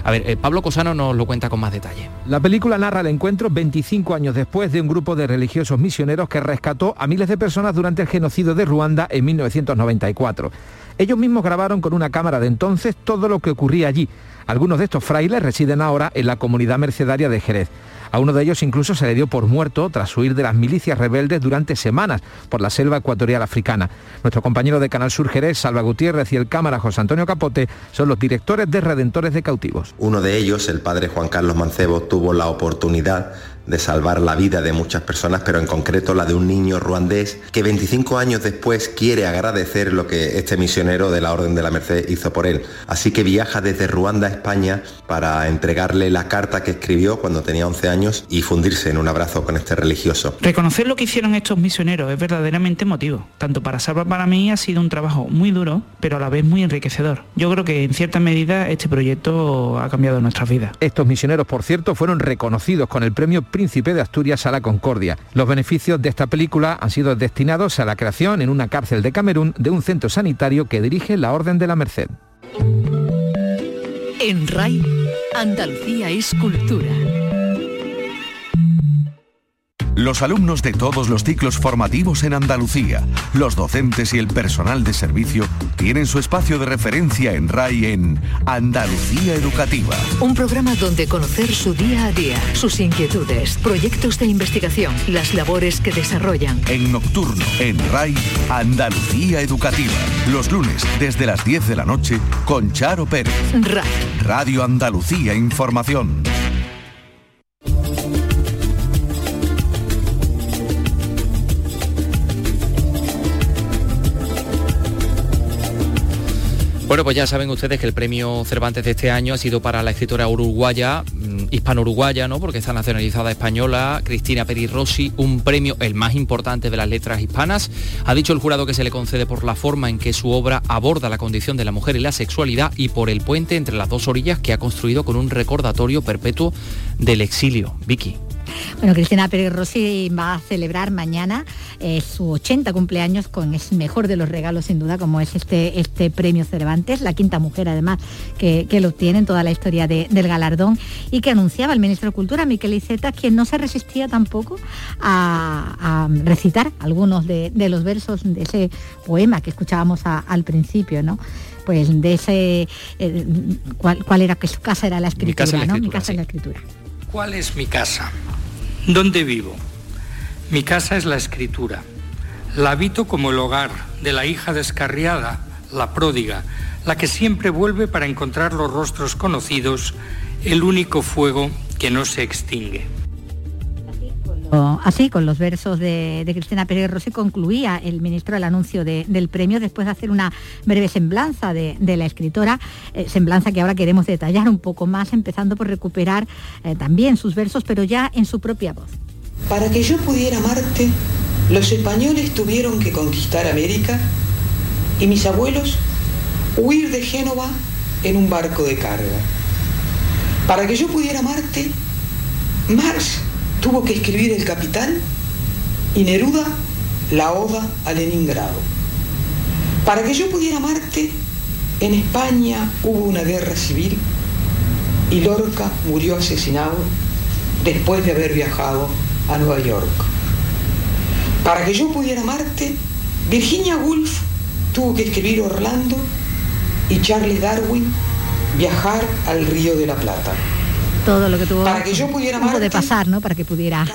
Speaker 3: A ver, eh, Pablo Cosano nos lo cuenta con más detalle.
Speaker 18: La película narra el encuentro 25 años después de un grupo de religiosos misioneros que rescató a miles de personas durante el genocidio de Ruanda en 1994. Ellos mismos grabaron con una cámara de entonces todo lo que ocurría allí. Algunos de estos frailes residen ahora en la comunidad mercedaria de Jerez. A uno de ellos incluso se le dio por muerto tras huir de las milicias rebeldes durante semanas por la selva ecuatorial africana. Nuestro compañero de Canal Sur Jerez, Salva Gutiérrez y el cámara José Antonio Capote son los directores de Redentores de Cautivos.
Speaker 19: Uno de ellos, el padre Juan Carlos Mancebo, tuvo la oportunidad de salvar la vida de muchas personas, pero en concreto la de un niño ruandés que 25 años después quiere agradecer lo que este misionero de la Orden de la Merced hizo por él. Así que viaja desde Ruanda a España para entregarle la carta que escribió cuando tenía 11 años y fundirse en un abrazo con este religioso.
Speaker 20: Reconocer lo que hicieron estos misioneros es verdaderamente emotivo. Tanto para Salva para mí ha sido un trabajo muy duro, pero a la vez muy enriquecedor. Yo creo que en cierta medida este proyecto ha cambiado nuestras vidas.
Speaker 18: Estos misioneros, por cierto, fueron reconocidos con el premio Príncipe de Asturias a la Concordia. Los beneficios de esta película han sido destinados a la creación en una cárcel de Camerún de un centro sanitario que dirige la Orden de la Merced.
Speaker 2: En RAI, Andalucía es cultura.
Speaker 1: Los alumnos de todos los ciclos formativos en Andalucía, los docentes y el personal de servicio tienen su espacio de referencia en RAI en Andalucía Educativa.
Speaker 2: Un programa donde conocer su día a día, sus inquietudes, proyectos de investigación, las labores que desarrollan.
Speaker 1: En Nocturno, en RAI, Andalucía Educativa. Los lunes desde las 10 de la noche con Charo Pérez.
Speaker 2: RAI.
Speaker 1: Radio Andalucía Información.
Speaker 3: Bueno, pues ya saben ustedes que el premio Cervantes de este año ha sido para la escritora uruguaya, mm, hispano-uruguaya, ¿no? Porque está nacionalizada española, Cristina Peri Rossi, un premio el más importante de las letras hispanas. Ha dicho el jurado que se le concede por la forma en que su obra aborda la condición de la mujer y la sexualidad y por el puente entre las dos orillas que ha construido con un recordatorio perpetuo del exilio. Vicky.
Speaker 5: Bueno, Cristina Pérez Rossi va a celebrar mañana eh, su 80 cumpleaños con el mejor de los regalos, sin duda, como es este, este premio Cervantes, la quinta mujer además que, que lo obtiene en toda la historia de- del galardón y que anunciaba el ministro de Cultura, Miquel Iceta, quien no se resistía tampoco a, a recitar algunos de, de los versos de ese poema que escuchábamos a- al principio, ¿no? Pues de ese, eh, ¿cuál, era que su casa era la escritura,
Speaker 21: casa es la
Speaker 5: ¿no? Mi casa es la escritura.
Speaker 21: ¿Cuál es mi casa? ¿Dónde vivo? Mi casa es la escritura. La habito como el hogar de la hija descarriada, la pródiga, la que siempre vuelve para encontrar los rostros conocidos, el único fuego que no se extingue.
Speaker 5: Así, con los versos de, Cristina Pérez Rossi, concluía el ministro el anuncio de- del premio después de hacer una breve semblanza de, la escritora, eh, semblanza que ahora queremos detallar un poco más, empezando por recuperar eh, también sus versos, pero ya en su propia voz.
Speaker 22: Para que yo pudiera amarte, los españoles tuvieron que conquistar América y mis abuelos huir de Génova en un barco de carga. Para que yo pudiera amarte, Marx tuvo que escribir El Capital y Neruda la Oda a Leningrado. Para que yo pudiera amarte, en España hubo una guerra civil y Lorca murió asesinado después de haber viajado a Nueva York. Para que yo pudiera amarte, Virginia Woolf tuvo que escribir Orlando y Charles Darwin viajar al Río de la Plata
Speaker 5: todo lo que tuvo para que yo pudiera de pasar, ¿no? Para que pudiera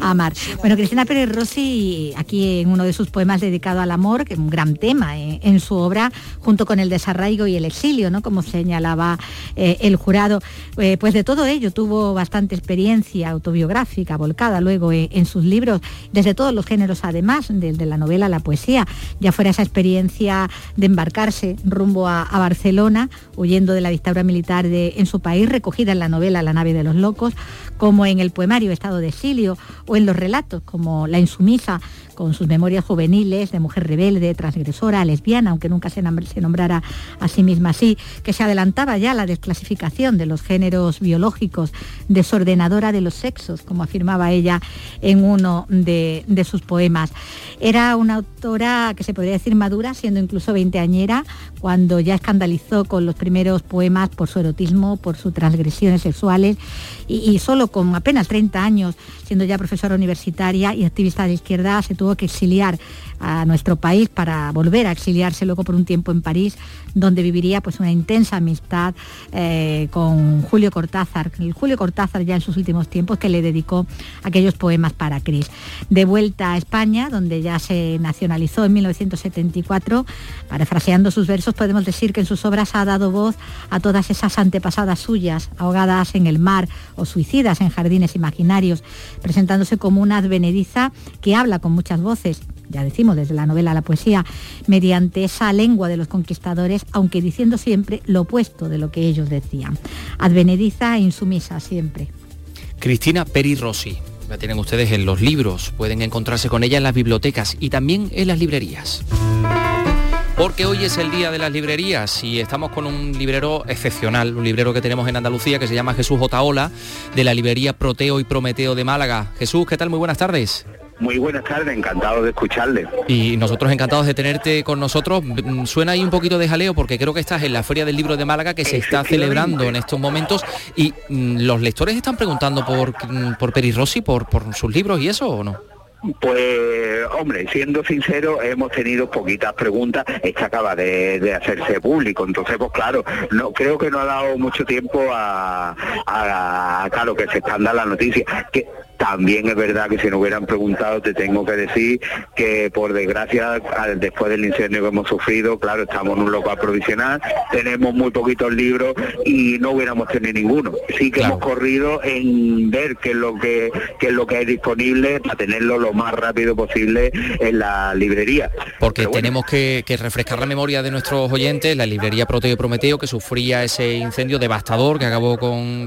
Speaker 5: amar. Bueno, Cristina Pérez Rossi, aquí en uno de sus poemas dedicado al amor, que es un gran tema eh, en su obra, junto con el desarraigo y el exilio, ¿no? Como señalaba eh, el jurado. Eh, pues de todo ello tuvo bastante experiencia autobiográfica, volcada luego en sus libros, desde todos los géneros además, desde la novela a la poesía, ya fuera esa experiencia de embarcarse rumbo a, Barcelona, huyendo de la dictadura militar de, en su país, recogida en la novela La de los locos, como en el poemario Estado de Exilio o en los relatos como La insumisa con sus memorias juveniles de mujer rebelde, transgresora, lesbiana, aunque nunca se, nombrara a sí misma así, que se adelantaba ya la desclasificación de los géneros biológicos, desordenadora de los sexos, como afirmaba ella en uno de, sus poemas. Era una autora que se podría decir madura, siendo incluso veinteañera, cuando ya escandalizó con los primeros poemas por su erotismo, por sus transgresiones sexuales, y, solo con apenas 30 años, siendo ya profesora universitaria y activista de izquierda, se tuvo que exiliar a nuestro país para volver a exiliarse luego por un tiempo en París, donde viviría pues una intensa amistad eh, con Julio Cortázar, el Julio Cortázar ya en sus últimos tiempos que le dedicó aquellos poemas para Cris. De vuelta a España, donde ya se nacionalizó en 1974, parafraseando sus versos, podemos decir que en sus obras ha dado voz a todas esas antepasadas suyas, ahogadas en el mar o suicidas en jardines imaginarios, presentándose como una advenediza que habla con muchas voces ya decimos, desde la novela a la poesía, mediante esa lengua de los conquistadores, aunque diciendo siempre lo opuesto de lo que ellos decían. Advenediza e insumisa siempre.
Speaker 3: Cristina Peri Rossi. La tienen ustedes en los libros, pueden encontrarse con ella en las bibliotecas y también en las librerías. Porque hoy es el día de las librerías y estamos con un librero excepcional, un librero que tenemos en Andalucía que se llama Jesús Otaola, de la librería Proteo y Prometeo de Málaga. Jesús, ¿qué tal? Muy buenas tardes.
Speaker 23: Muy buenas tardes, encantado de escucharle.
Speaker 3: Y nosotros encantados de tenerte con nosotros. Mm, suena ahí un poquito de jaleo porque creo que estás en la Feria del Libro de Málaga que se está celebrando en estos momentos y mm, los lectores están preguntando por, mm, por Peri Rossi, por, por sus libros y eso o no.
Speaker 23: Pues, hombre, siendo sincero, hemos tenido poquitas preguntas. Esta acaba de, hacerse público, entonces, pues claro, no creo que no ha dado mucho tiempo a, a, a claro, que se están dando las noticias. Que también es verdad que si no hubieran preguntado, te tengo que decir que por desgracia, después del incendio que hemos sufrido, claro, estamos en un local provisional, tenemos muy poquitos libros y no hubiéramos tenido ninguno. Sí que hemos corrido en ver qué es lo que es lo que hay disponible para tenerlo lo más rápido posible en la librería.
Speaker 3: Porque tenemos que, refrescar la memoria de nuestros oyentes, la librería Proteo y Prometeo que sufría ese incendio devastador que acabó con,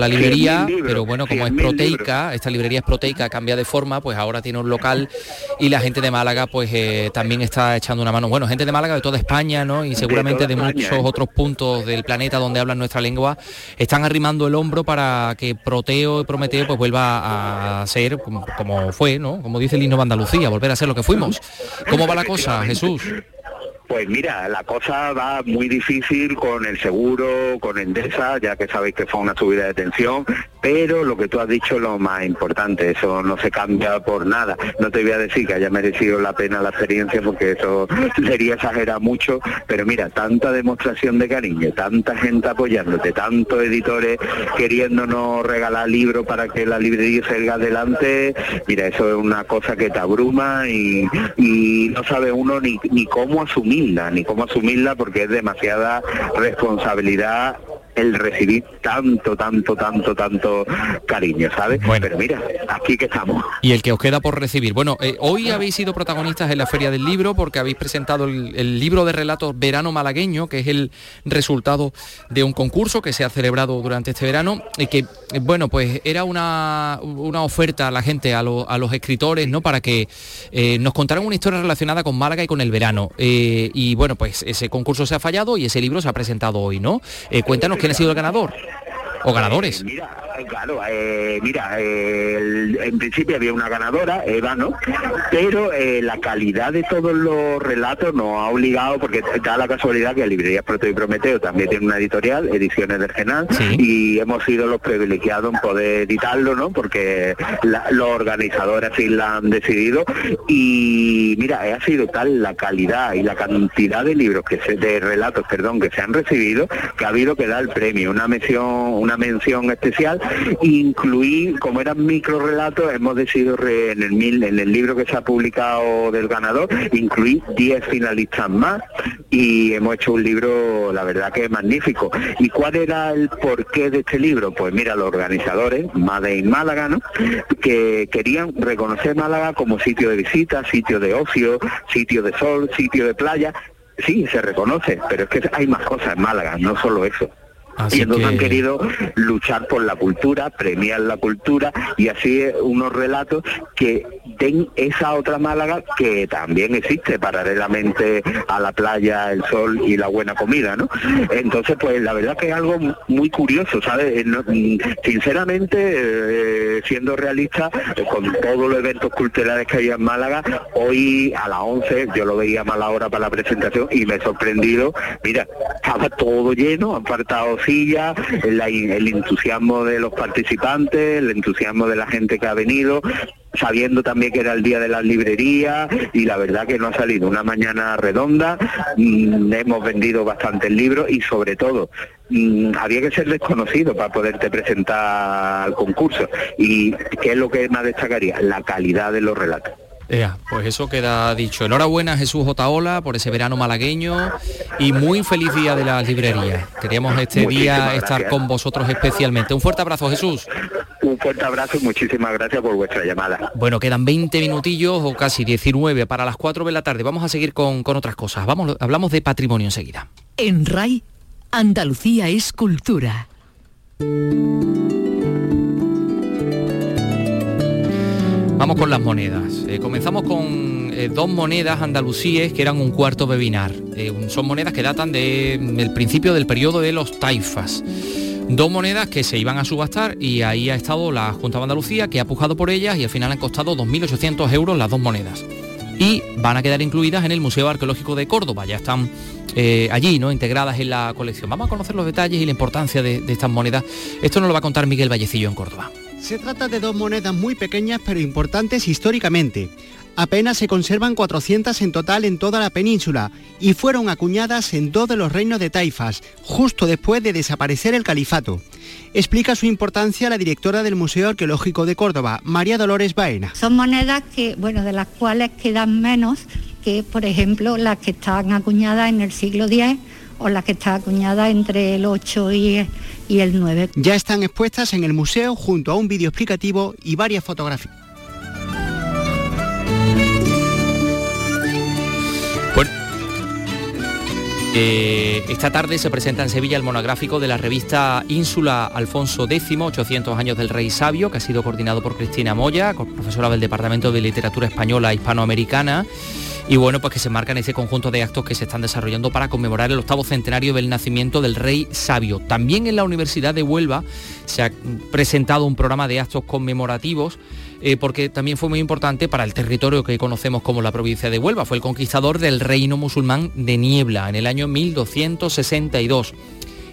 Speaker 3: la librería, pero bueno, como es proteica, esta librería es proteica, cambia de forma, pues ahora tiene un local y la gente de Málaga pues eh, también está echando una mano. Bueno, gente de Málaga de toda España, ¿no? Y seguramente de, muchos ¿eh? otros puntos del planeta donde hablan nuestra lengua, están arrimando el hombro para que Proteo y Prometeo pues vuelva a ser como, como fue, ¿no? Como dice el himno de Andalucía, volver a ser lo que fuimos. ¿Cómo va la cosa, Jesús?
Speaker 23: Pues mira, la cosa va muy difícil con el seguro, con Endesa, ya que sabéis que fue una subida de tensión, pero lo que tú has dicho es lo más importante, eso no se cambia por nada. No te voy a decir que haya merecido la pena la experiencia porque eso (laughs) sería exagerar mucho, pero mira, tanta demostración de cariño, tanta gente apoyándote, tantos editores queriéndonos regalar libros para que la librería salga adelante, mira, eso es una cosa que te abruma y, no sabe uno ni, cómo ni cómo asumirla porque es demasiada responsabilidad el recibir tanto, tanto, tanto, tanto cariño, ¿sabes? Pero mira, aquí que estamos.
Speaker 3: Y el que os queda por recibir. Bueno, eh, hoy habéis sido protagonistas en la Feria del Libro porque habéis presentado el, libro de relatos Verano Malagueño, que es el resultado de un concurso que se ha celebrado durante este verano y que, eh, bueno, pues era una, una oferta a la gente, a, los escritores, ¿no? Para que eh, nos contaran una historia relacionada con Málaga y con el verano. y bueno, pues ese concurso se ha fallado y ese libro se ha presentado hoy, ¿no? cuéntanos ¿Quién ha sido el ganador? O ganadores.
Speaker 23: Eh, mira, claro, eh, mira, en principio había una ganadora, Eva, ¿no? Pero la calidad de todos los relatos nos ha obligado, porque da la casualidad que Librería Proto y Prometeo también tiene una editorial, Ediciones del Genal, y hemos sido los privilegiados en poder editarlo, ¿no? Porque los organizadores así la han decidido y mira, ha sido tal la calidad y la cantidad de libros que se, de relatos, perdón, que se han recibido que ha habido que dar el premio, una mención, una mención especial, incluir, como eran micro relatos, hemos decidido en el en el libro que se ha publicado del ganador, incluir 10 finalistas más y hemos hecho un libro, la verdad que es magnífico. ¿Y cuál era el porqué de este libro? Pues mira, los organizadores, Made in Málaga, ¿no? que querían reconocer Málaga como sitio de visita, sitio de ocio, sitio de sol, sitio de playa, sí, se reconoce, pero es que hay más cosas en Málaga, no solo eso y entonces han querido luchar por la cultura, premiar la cultura y así unos relatos que den esa otra Málaga que también existe paralelamente a la playa, el sol y la buena comida, ¿no? Entonces, pues la verdad que es algo muy curioso, ¿sabes? Eh, sinceramente, eh, siendo realista, eh, con todos los eventos culturales que hay en Málaga, hoy a las 11 yo lo veía a mala hora para la presentación y me he sorprendido, mira, estaba todo lleno, han faltado el entusiasmo de los participantes, el entusiasmo de la gente que ha venido, sabiendo también que era el día de las librerías y la verdad que no ha salido una mañana redonda, mm, hemos vendido bastantes libros y sobre todo mm, había que ser desconocido para poderte presentar al concurso y qué es lo que más destacaría, la calidad de los relatos
Speaker 3: pues eso queda dicho. Enhorabuena Jesús Otaola por ese verano malagueño y muy feliz día de las librerías. Queríamos este día estar con vosotros especialmente. Un fuerte abrazo Jesús.
Speaker 23: Un fuerte abrazo y muchísimas gracias por vuestra llamada.
Speaker 3: Bueno, quedan 20 minutillos o casi 19 para las 4 de la tarde. Vamos a seguir con, con otras cosas. Vamos, hablamos de patrimonio enseguida.
Speaker 2: En RAI, Andalucía es cultura.
Speaker 3: Vamos con las monedas. Eh, comenzamos con eh, dos monedas andalusíes que eran un cuarto bebinar. Eh, son monedas que datan del principio del periodo de los taifas. Dos monedas que se iban a subastar y ahí ha estado la Junta de Andalucía que ha pujado por ellas y al final han costado 2.800 euros las dos monedas. Y van a quedar incluidas en el Museo Arqueológico de Córdoba, ya están allí, ¿no? Integradas en la colección. Vamos a conocer los detalles y la importancia de, de estas monedas. Esto nos lo va a contar Miguel Vallecillo en Córdoba.
Speaker 24: Se trata de dos monedas muy pequeñas pero importantes históricamente. Apenas se conservan 400 en total en toda la península y fueron acuñadas en dos de los reinos de Taifas, justo después de desaparecer el califato. Explica su importancia la directora del Museo Arqueológico de Córdoba, María Dolores Baena.
Speaker 25: Son monedas que, bueno, de las cuales quedan menos que, por ejemplo, las que están acuñadas en el siglo X o las que están acuñadas entre el 8 y, y el 9.
Speaker 24: Ya están expuestas en el museo junto a un vídeo explicativo y varias fotografías.
Speaker 3: Eh, esta tarde se presenta en Sevilla el monográfico de la revista Ínsula Alfonso X, 800 años del Rey Sabio, que ha sido coordinado por Cristina Moya, profesora del Departamento de Literatura Española Hispanoamericana y bueno, pues que se marcan ese conjunto de actos que se están desarrollando para conmemorar el octavo centenario del nacimiento del rey sabio. También en la Universidad de Huelva se ha presentado un programa de actos conmemorativos eh, porque también fue muy importante para el territorio que conocemos como la provincia de Huelva. Fue el conquistador del reino musulmán de Niebla en el año 1262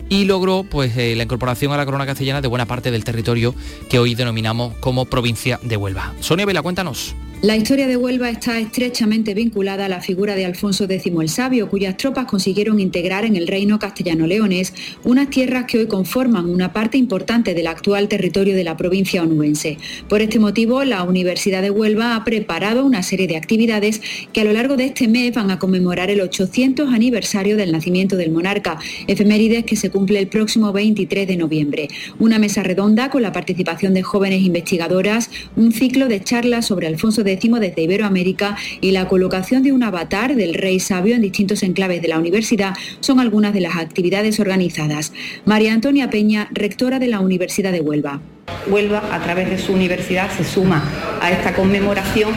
Speaker 3: y logró pues, eh, la incorporación a la corona castellana de buena parte del territorio que hoy denominamos como provincia de Huelva. Sonia Vela, cuéntanos.
Speaker 26: La historia de Huelva está estrechamente vinculada a la figura de Alfonso X el Sabio, cuyas tropas consiguieron integrar en el reino castellano-leones unas tierras que hoy conforman una parte importante del actual territorio de la provincia onubense. Por este motivo, la Universidad de Huelva ha preparado una serie de actividades que a lo largo de este mes van a conmemorar el 800 aniversario del nacimiento del monarca, efemérides que se cumple el próximo 23 de noviembre. Una mesa redonda con la participación de jóvenes investigadoras, un ciclo de charlas sobre Alfonso X desde Iberoamérica y la colocación de un avatar del rey sabio en distintos enclaves de la universidad son algunas de las actividades organizadas. María Antonia Peña, rectora de la Universidad de Huelva.
Speaker 27: Huelva, a través de su universidad, se suma a esta conmemoración.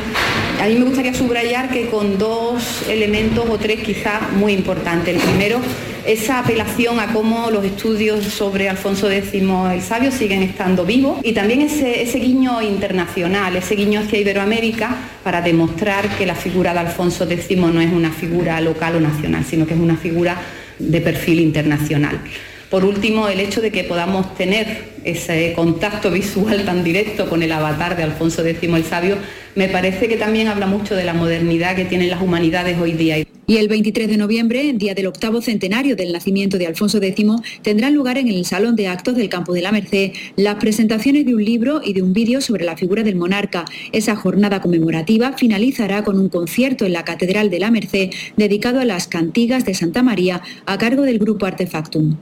Speaker 27: A mí me gustaría subrayar que con dos elementos o tres quizás muy importantes. El primero esa apelación a cómo los estudios sobre Alfonso X el Sabio siguen estando vivos y también ese, ese guiño internacional, ese guiño hacia Iberoamérica para demostrar que la figura de Alfonso X no es una figura local o nacional, sino que es una figura de perfil internacional. Por último, el hecho de que podamos tener ese contacto visual tan directo con el avatar de Alfonso X el Sabio, me parece que también habla mucho de la modernidad que tienen las humanidades hoy día.
Speaker 26: Y el 23 de noviembre, día del octavo centenario del nacimiento de Alfonso X, tendrán lugar en el Salón de Actos del Campo de la Merced las presentaciones de un libro y de un vídeo sobre la figura del monarca. Esa jornada conmemorativa finalizará con un concierto en la Catedral de la Merced dedicado a las cantigas de Santa María a cargo del grupo Artefactum.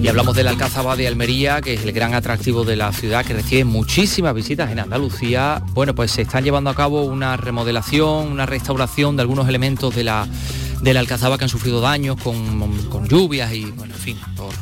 Speaker 3: Y hablamos del Alcázaba de Almería, que es el gran atractivo de la ciudad, que recibe muchísimas visitas en Andalucía. Bueno, pues se están llevando a cabo una remodelación, una restauración de algunos elementos de la, de la Alcazaba que han sufrido daños con, con lluvias y, bueno, en fin, por,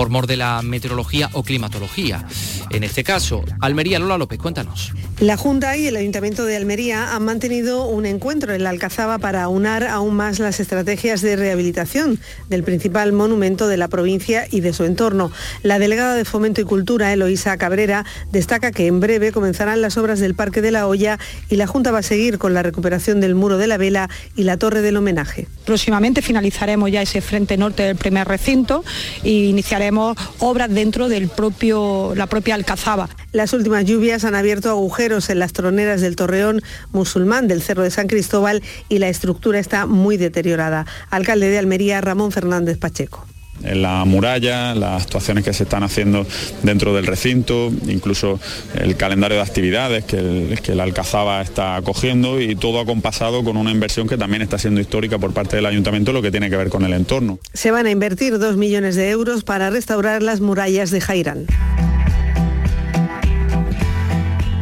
Speaker 3: por mor de la meteorología o climatología. En este caso, Almería, Lola López, cuéntanos.
Speaker 28: La Junta y el Ayuntamiento de Almería han mantenido un encuentro en la Alcazaba para aunar aún más las estrategias de rehabilitación del principal monumento de la provincia y de su entorno. La delegada de Fomento y Cultura, Eloísa Cabrera, destaca que en breve comenzarán las obras del Parque de la Hoya y la Junta va a seguir con la recuperación del Muro de la Vela y la Torre del Homenaje.
Speaker 29: Próximamente finalizaremos ya ese frente norte del primer recinto e iniciaremos obras dentro del propio, la propia Alcazaba.
Speaker 28: Las últimas lluvias han abierto agujeros en las troneras del torreón musulmán del Cerro de San Cristóbal y la estructura está muy deteriorada. Alcalde de Almería, Ramón Fernández Pacheco
Speaker 30: en la muralla, las actuaciones que se están haciendo dentro del recinto, incluso el calendario de actividades que el, que el Alcazaba está acogiendo y todo acompasado con una inversión que también está siendo histórica por parte del ayuntamiento, lo que tiene que ver con el entorno.
Speaker 28: Se van a invertir dos millones de euros para restaurar las murallas de Jairán.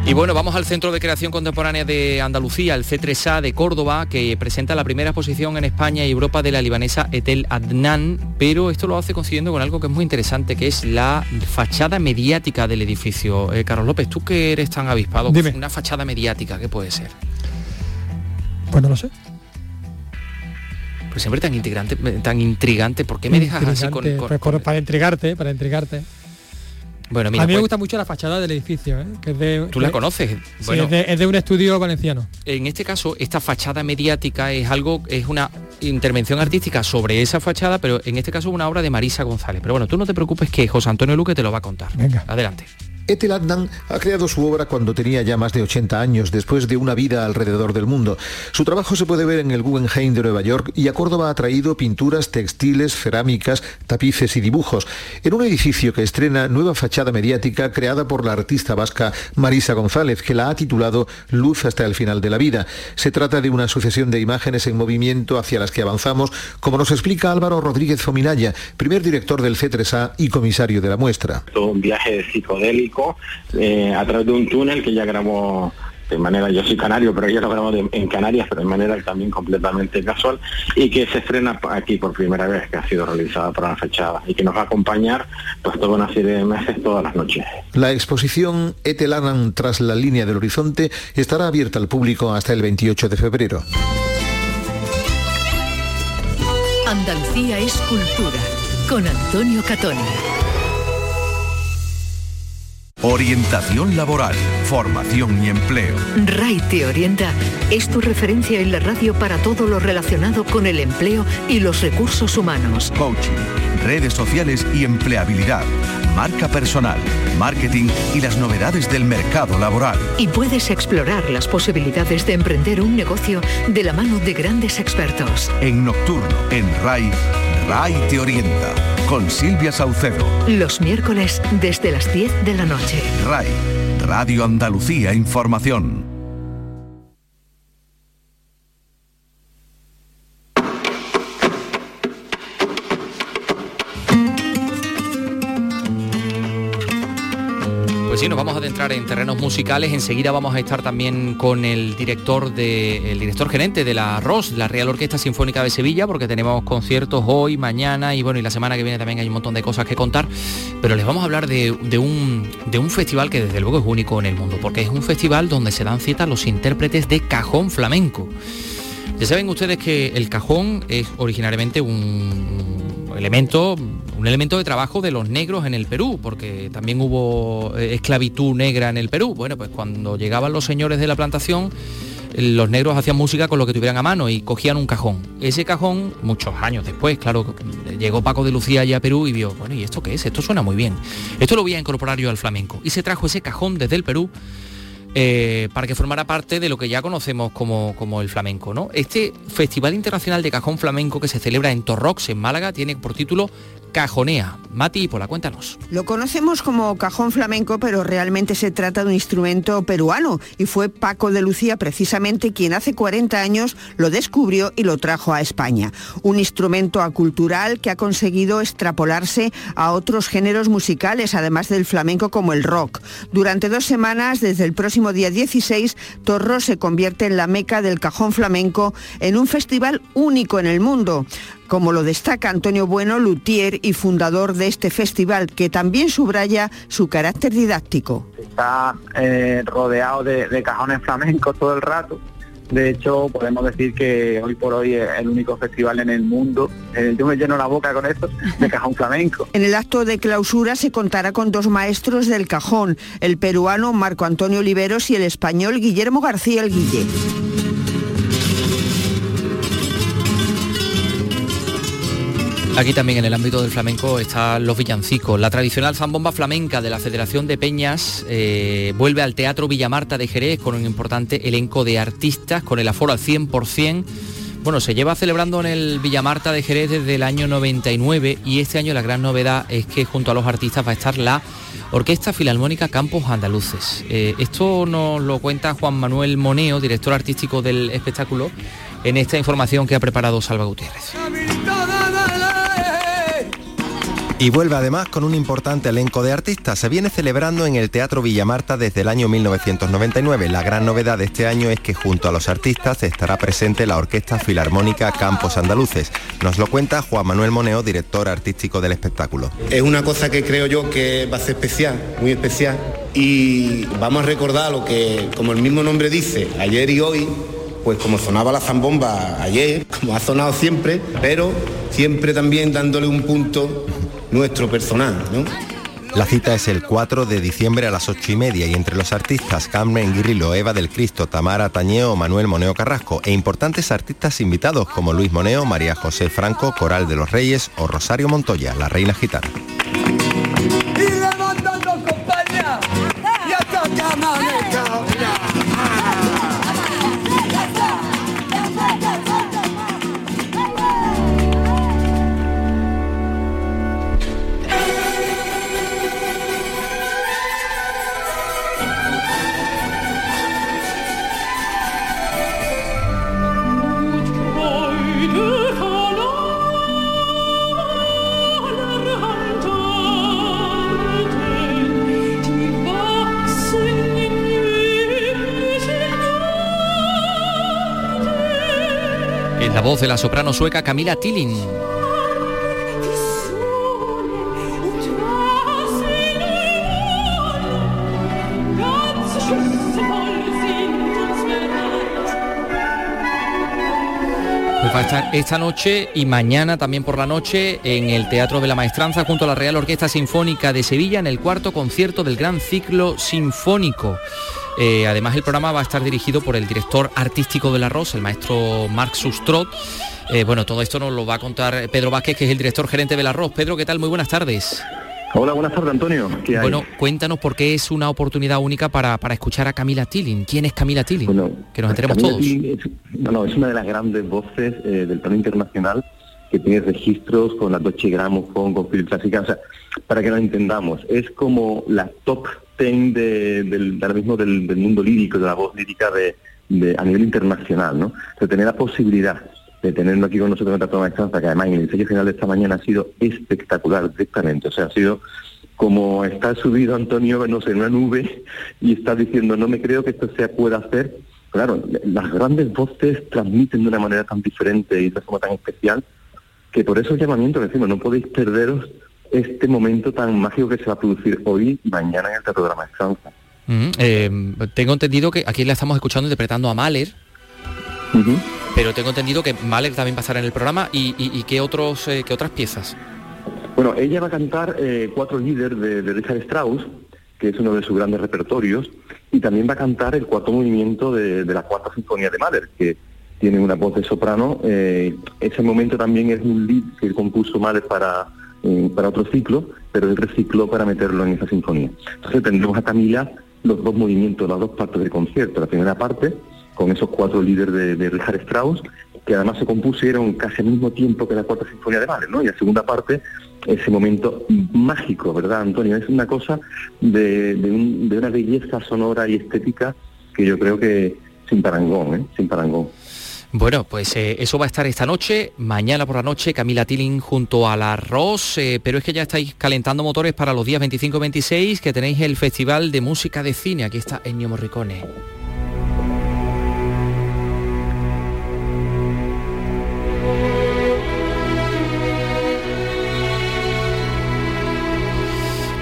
Speaker 3: Y bueno, vamos al Centro de Creación Contemporánea de Andalucía, el C3A de Córdoba, que presenta la primera exposición en España y Europa de la libanesa Etel Adnan, pero esto lo hace coincidiendo con algo que es muy interesante, que es la fachada mediática del edificio. Eh, Carlos López, tú que eres tan avispado,
Speaker 12: Dime.
Speaker 3: una fachada mediática, ¿qué puede ser?
Speaker 12: Pues no lo sé.
Speaker 3: Pues siempre tan intrigante, tan intrigante, ¿por qué me dejas así con, con-
Speaker 12: pues para intrigarte, para intrigarte.
Speaker 3: Bueno, mira,
Speaker 12: a mí me
Speaker 3: pues,
Speaker 12: gusta mucho la fachada del edificio, ¿eh? que es de,
Speaker 3: tú la
Speaker 12: de-
Speaker 3: conoces.
Speaker 12: sí,
Speaker 3: Bueno,
Speaker 12: es, de, es de un estudio valenciano.
Speaker 3: en este caso, esta fachada mediática es algo, es una intervención artística sobre esa fachada, pero en este caso una obra de Marisa González. Pero bueno, tú no te preocupes que José Antonio Luque te lo va a contar.
Speaker 12: Venga.
Speaker 3: Adelante.
Speaker 31: Etel Adnan ha creado su obra cuando tenía ya más de 80 años, después de una vida alrededor del mundo. Su trabajo se puede ver en el Guggenheim de Nueva York y a Córdoba ha traído pinturas, textiles, cerámicas, tapices y dibujos, en un edificio que estrena nueva fachada mediática creada por la artista vasca Marisa González, que la ha titulado Luz hasta el final de la vida. Se trata de una sucesión de imágenes en movimiento hacia las que avanzamos, como nos explica Álvaro Rodríguez Fominaya, primer director del C3A y comisario de la muestra.
Speaker 32: todo un viaje psicodélico eh, a través de un túnel que ya grabó de manera, yo soy canario, pero ella lo grabó de- en Canarias, pero de manera también completamente casual, y que se estrena aquí por primera vez, que ha sido realizada por la fechada, y que nos va a acompañar pues toda una serie de meses, todas las noches.
Speaker 31: La exposición Etel Adnan tras la línea del horizonte estará abierta al público hasta el 28 de febrero.
Speaker 2: Andalucía es cultura. Con Antonio Catoni.
Speaker 1: Orientación laboral, formación y empleo.
Speaker 2: RAI te orienta es tu referencia en la radio para todo lo relacionado con el empleo y los recursos humanos.
Speaker 1: Coaching, redes sociales y empleabilidad. Marca personal, marketing y las novedades del mercado laboral.
Speaker 2: Y puedes explorar las posibilidades de emprender un negocio de la mano de grandes expertos.
Speaker 1: En Nocturno, en RAI, RAI te orienta. Con Silvia Saucedo.
Speaker 2: Los miércoles desde las 10 de la noche.
Speaker 1: RAI, Radio Andalucía Información.
Speaker 3: Pues sí, nos vamos a adentrar en terrenos musicales. Enseguida vamos a estar también con el director de, el director gerente de la ROS, la Real Orquesta Sinfónica de Sevilla, porque tenemos conciertos hoy, mañana y bueno, y la semana que viene también hay un montón de cosas que contar. Pero les vamos a hablar de, un, de un festival que desde luego es único en el mundo, porque es un festival donde se dan cita los intérpretes de cajón flamenco. Ya saben ustedes que el cajón es originariamente un elemento, un elemento de trabajo de los negros en el Perú, porque también hubo eh, esclavitud negra en el Perú. Bueno, pues cuando llegaban los señores de la plantación, los negros hacían música con lo que tuvieran a mano y cogían un cajón. Ese cajón, muchos años después, claro, llegó Paco de Lucía allá a Perú y vio, bueno, ¿y esto qué es? Esto suena muy bien. Esto lo voy a incorporar yo al flamenco. Y se trajo ese cajón desde el Perú eh, para que formara parte de lo que ya conocemos como, como, el flamenco. ¿no? Este Festival Internacional de Cajón Flamenco que se celebra en Torrox, en Málaga, tiene por título cajonea. Mati, por la cuéntanos.
Speaker 33: Lo conocemos como cajón flamenco, pero realmente se trata de un instrumento peruano y fue Paco de Lucía precisamente quien hace 40 años lo descubrió y lo trajo a España. Un instrumento acultural que ha conseguido extrapolarse a otros géneros musicales, además del flamenco como el rock. Durante dos semanas, desde el próximo día 16, Torro se convierte en la meca del cajón flamenco en un festival único en el mundo como lo destaca Antonio Bueno, luthier y fundador de este festival, que también subraya su carácter didáctico.
Speaker 34: Está eh, rodeado de, cajones flamencos todo el rato. De hecho, podemos decir que hoy por hoy es el único festival en el mundo, eh, yo me lleno la boca con esto, de cajón flamenco. (laughs)
Speaker 33: En el acto de clausura se contará con dos maestros del cajón, el peruano Marco Antonio Oliveros y el español Guillermo García El Guille.
Speaker 3: Aquí también en el ámbito del flamenco están los villancicos. La tradicional zambomba flamenca de la Federación de Peñas eh, vuelve al Teatro Villamarta de Jerez con un importante elenco de artistas, con el aforo al 100%. Bueno, se lleva celebrando en el Villamarta de Jerez desde el año 99 y este año la gran novedad es que junto a los artistas va a estar la Orquesta Filarmónica Campos Andaluces. Eh, esto nos lo cuenta Juan Manuel Moneo, director artístico del espectáculo, en esta información que ha preparado Salva Gutiérrez.
Speaker 35: Y vuelve además con un importante elenco de artistas. Se viene celebrando en el Teatro Villamarta desde el año 1999. La gran novedad de este año es que junto a los artistas estará presente la Orquesta Filarmónica Campos Andaluces. Nos lo cuenta Juan Manuel Moneo, director artístico del espectáculo.
Speaker 36: Es una cosa que creo yo que va a ser especial, muy especial. Y vamos a recordar lo que, como el mismo nombre dice, ayer y hoy, pues como sonaba la zambomba ayer, como ha sonado siempre, pero siempre también dándole un punto nuestro personal. ¿no?
Speaker 35: La cita es el 4 de diciembre a las 8 y media y entre los artistas Carmen Guirrilo, Eva del Cristo, Tamara Tañeo, Manuel Moneo Carrasco e importantes artistas invitados como Luis Moneo, María José Franco, Coral de los Reyes o Rosario Montoya, la reina gitana.
Speaker 3: La voz de la soprano sueca Camila Tilling. Pues esta noche y mañana también por la noche en el Teatro de la Maestranza junto a la Real Orquesta Sinfónica de Sevilla en el cuarto concierto del Gran Ciclo Sinfónico. Eh, además el programa va a estar dirigido por el director artístico de La Rosa, el maestro Marc Sustrot. Eh, bueno, todo esto nos lo va a contar Pedro Vázquez, que es el director gerente de La Rosa. Pedro, ¿qué tal? Muy buenas tardes.
Speaker 37: Hola, buenas tardes, Antonio.
Speaker 3: Bueno, cuéntanos por qué es una oportunidad única para, escuchar a Camila Tilling. ¿Quién es Camila Tilling? que nos enteremos todos.
Speaker 37: Es, no, es una de las grandes voces eh, del plano internacional que tiene registros con la Deutsche Grammophon, con Philips Clásica, o sea, para que lo entendamos, es como la top de, del, ahora mismo del, mundo lírico, de la voz lírica de, a nivel internacional, ¿no? De tener la posibilidad de tenerlo aquí con nosotros en la toma de que además en el ensayo final de esta mañana ha sido espectacular directamente, o sea, ha sido como está subido Antonio, no sé, en una nube y está diciendo, no me creo que esto se pueda hacer. Claro, las grandes voces transmiten de una manera tan diferente y de forma tan especial que por eso el llamamiento decimos, no podéis perderos este momento tan mágico que se va a producir hoy y mañana en el Teatro de la Maestranza.
Speaker 3: Eh, tengo entendido que aquí la estamos escuchando interpretando a Mahler, Pero tengo entendido que Mahler también estar en el programa y, qué, otros, eh, qué otras piezas.
Speaker 37: Bueno, ella va a cantar eh, cuatro líderes de, de, Richard Strauss, que es uno de sus grandes repertorios, y también va a cantar el cuarto movimiento de, la cuarta sinfonía de Mahler, que tiene una voz de soprano. Eh, ese momento también es un lead que compuso Mahler para, eh, para otro ciclo, pero él recicló para meterlo en esa sinfonía. Entonces tendremos a Camila los dos movimientos, las dos partes del concierto. La primera parte, con esos cuatro líderes de, de Richard Strauss, que además se compusieron casi al mismo tiempo que la cuarta sinfonía de Mahler, ¿no? Y la segunda parte, ese momento mágico, ¿verdad, Antonio? Es una cosa de, de una belleza sonora y estética que yo creo que sin parangón, ¿eh? Sin parangón.
Speaker 3: Bueno, pues eh, eso va a estar esta noche, mañana por la noche, Camila Tilling junto al arroz, eh, pero es que ya estáis calentando motores para los días 25-26, que tenéis el Festival de Música de Cine, aquí está Ennio Morricone.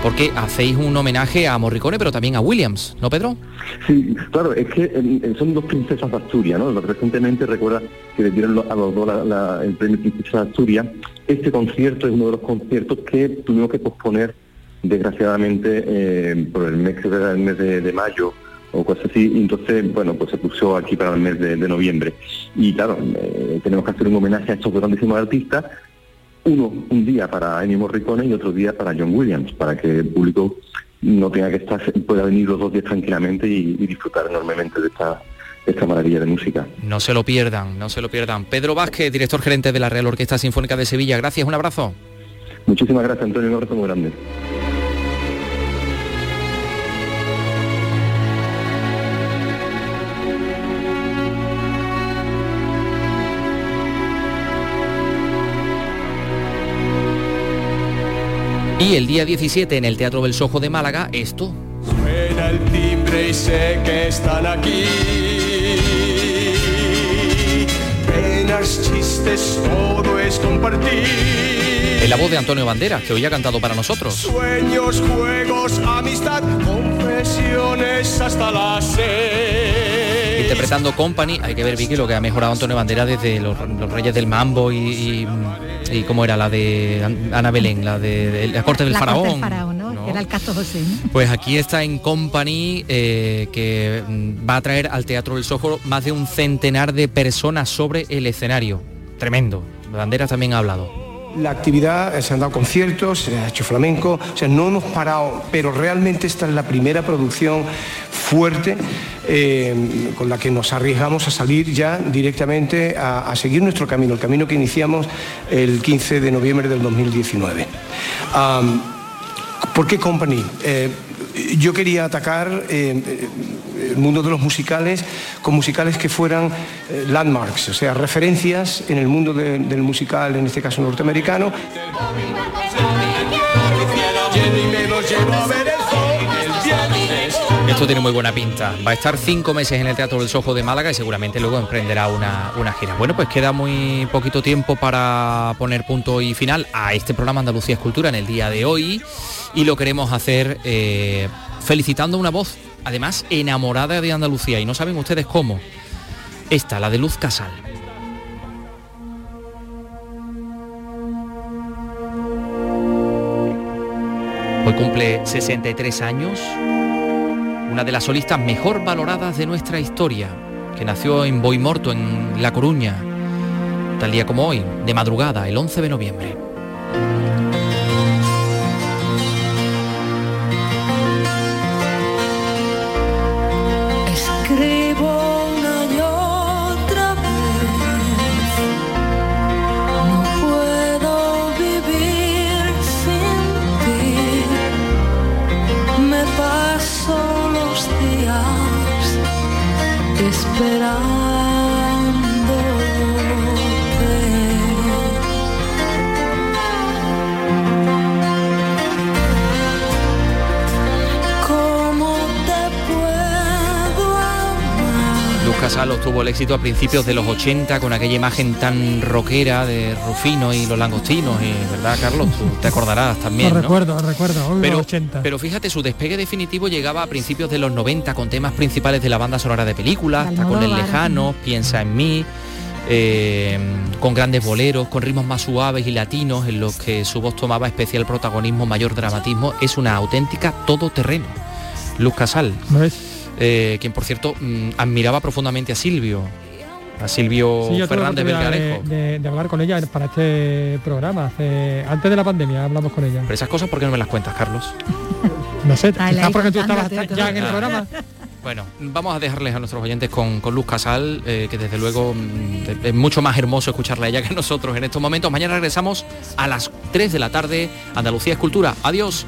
Speaker 3: Porque hacéis un homenaje a Morricone, pero también a Williams, ¿no, Pedro?
Speaker 37: Sí, claro, es que eh, son dos princesas de Asturias, ¿no? Recientemente recuerda que le dieron a los dos el premio Princesa de Asturias. Este concierto es uno de los conciertos que tuvimos que posponer, desgraciadamente, eh, por el mes, el mes de, mayo o cosas así, entonces, bueno, pues se puso aquí para el mes de, noviembre. Y claro, eh, tenemos que hacer un homenaje a estos grandísimos artistas, uno un día para Ennio Morricone y otro día para John Williams, para que el público no tenga que estar, pueda venir los dos días tranquilamente y, disfrutar enormemente de esta, esta maravilla de música.
Speaker 3: No se lo pierdan, no se lo pierdan. Pedro Vázquez, director gerente de la Real Orquesta Sinfónica de Sevilla, gracias, un abrazo.
Speaker 37: Muchísimas gracias, Antonio, un abrazo muy grande.
Speaker 3: Y el día 17 en el Teatro del Sojo de Málaga, esto.
Speaker 38: Suena el timbre y sé que están aquí. Penas, chistes, todo es compartir.
Speaker 3: En la voz de Antonio Banderas, que hoy ha cantado para nosotros.
Speaker 38: Sueños, juegos, amistad, confesiones hasta la sed.
Speaker 3: Interpretando Company, hay que ver Vicky lo que ha mejorado Antonio Banderas desde los, Reyes del Mambo y y cómo era la de Ana Belén, la de, la corte del faraón.
Speaker 5: Era el caso José.
Speaker 3: Pues aquí está en Company eh, que va a traer al Teatro del Sojo más de un centenar de personas sobre el escenario. Tremendo. Banderas también ha hablado
Speaker 39: la actividad, se han dado conciertos, se ha hecho flamenco, o sea, no hemos parado, pero realmente esta es la primera producción fuerte eh, con la que nos arriesgamos a salir ya directamente a, seguir nuestro camino, el camino que iniciamos el 15 de noviembre del 2019. ¿Por qué Company? Eh, yo quería atacar eh, el mundo de los musicales con musicales que fueran landmarks, o sea, referencias en el mundo del musical, en este caso norteamericano.
Speaker 3: Esto tiene muy buena pinta. Va a estar cinco meses en el Teatro del Sojo de Málaga y seguramente luego emprenderá una, una gira. Bueno, pues queda muy poquito tiempo para poner punto y final a este programa Andalucía Escultura en el día de hoy y lo queremos hacer eh, felicitando una voz, además enamorada de Andalucía y no saben ustedes cómo. Esta, la de Luz Casal. Hoy cumple 63 años una de las solistas mejor valoradas de nuestra historia, que nació en Boimorto, en La Coruña, tal día como hoy, de madrugada, el 11 de noviembre. Tuvo el éxito a principios de los 80 con aquella imagen tan rockera de Rufino y los langostinos, y verdad Carlos, tú te acordarás también.
Speaker 12: Lo recuerdo, recuerdo,
Speaker 3: pero,
Speaker 12: 80.
Speaker 3: pero fíjate, su despegue definitivo llegaba a principios de los 90 con temas principales de la banda sonora de películas, hasta con El Lejano, Piensa en mí, eh, con grandes boleros, con ritmos más suaves y latinos, en los que su voz tomaba especial protagonismo, mayor dramatismo. Es una auténtica todoterreno. Luz Casal, eh, quien por cierto mm, admiraba profundamente a Silvio, a Silvio
Speaker 12: Sí, yo tuve la
Speaker 3: Fernández Belgarejo.
Speaker 12: de, de- de hablar con ella para este programa. hace- antes de la pandemia hablamos con ella.
Speaker 3: Pero esas cosas, ¿por qué no me las cuentas, Carlos?
Speaker 12: No sé,
Speaker 5: Ay, la
Speaker 12: quizás porque tú estabas
Speaker 5: todo.
Speaker 12: en el programa.
Speaker 3: Bueno, vamos a dejarles a nuestros oyentes con, con Luz Casal, eh, que desde luego mm, es mucho más hermoso escucharla a ella que nosotros en estos momentos. Mañana regresamos a las 3 de la tarde. Andalucía es cultura. Adiós.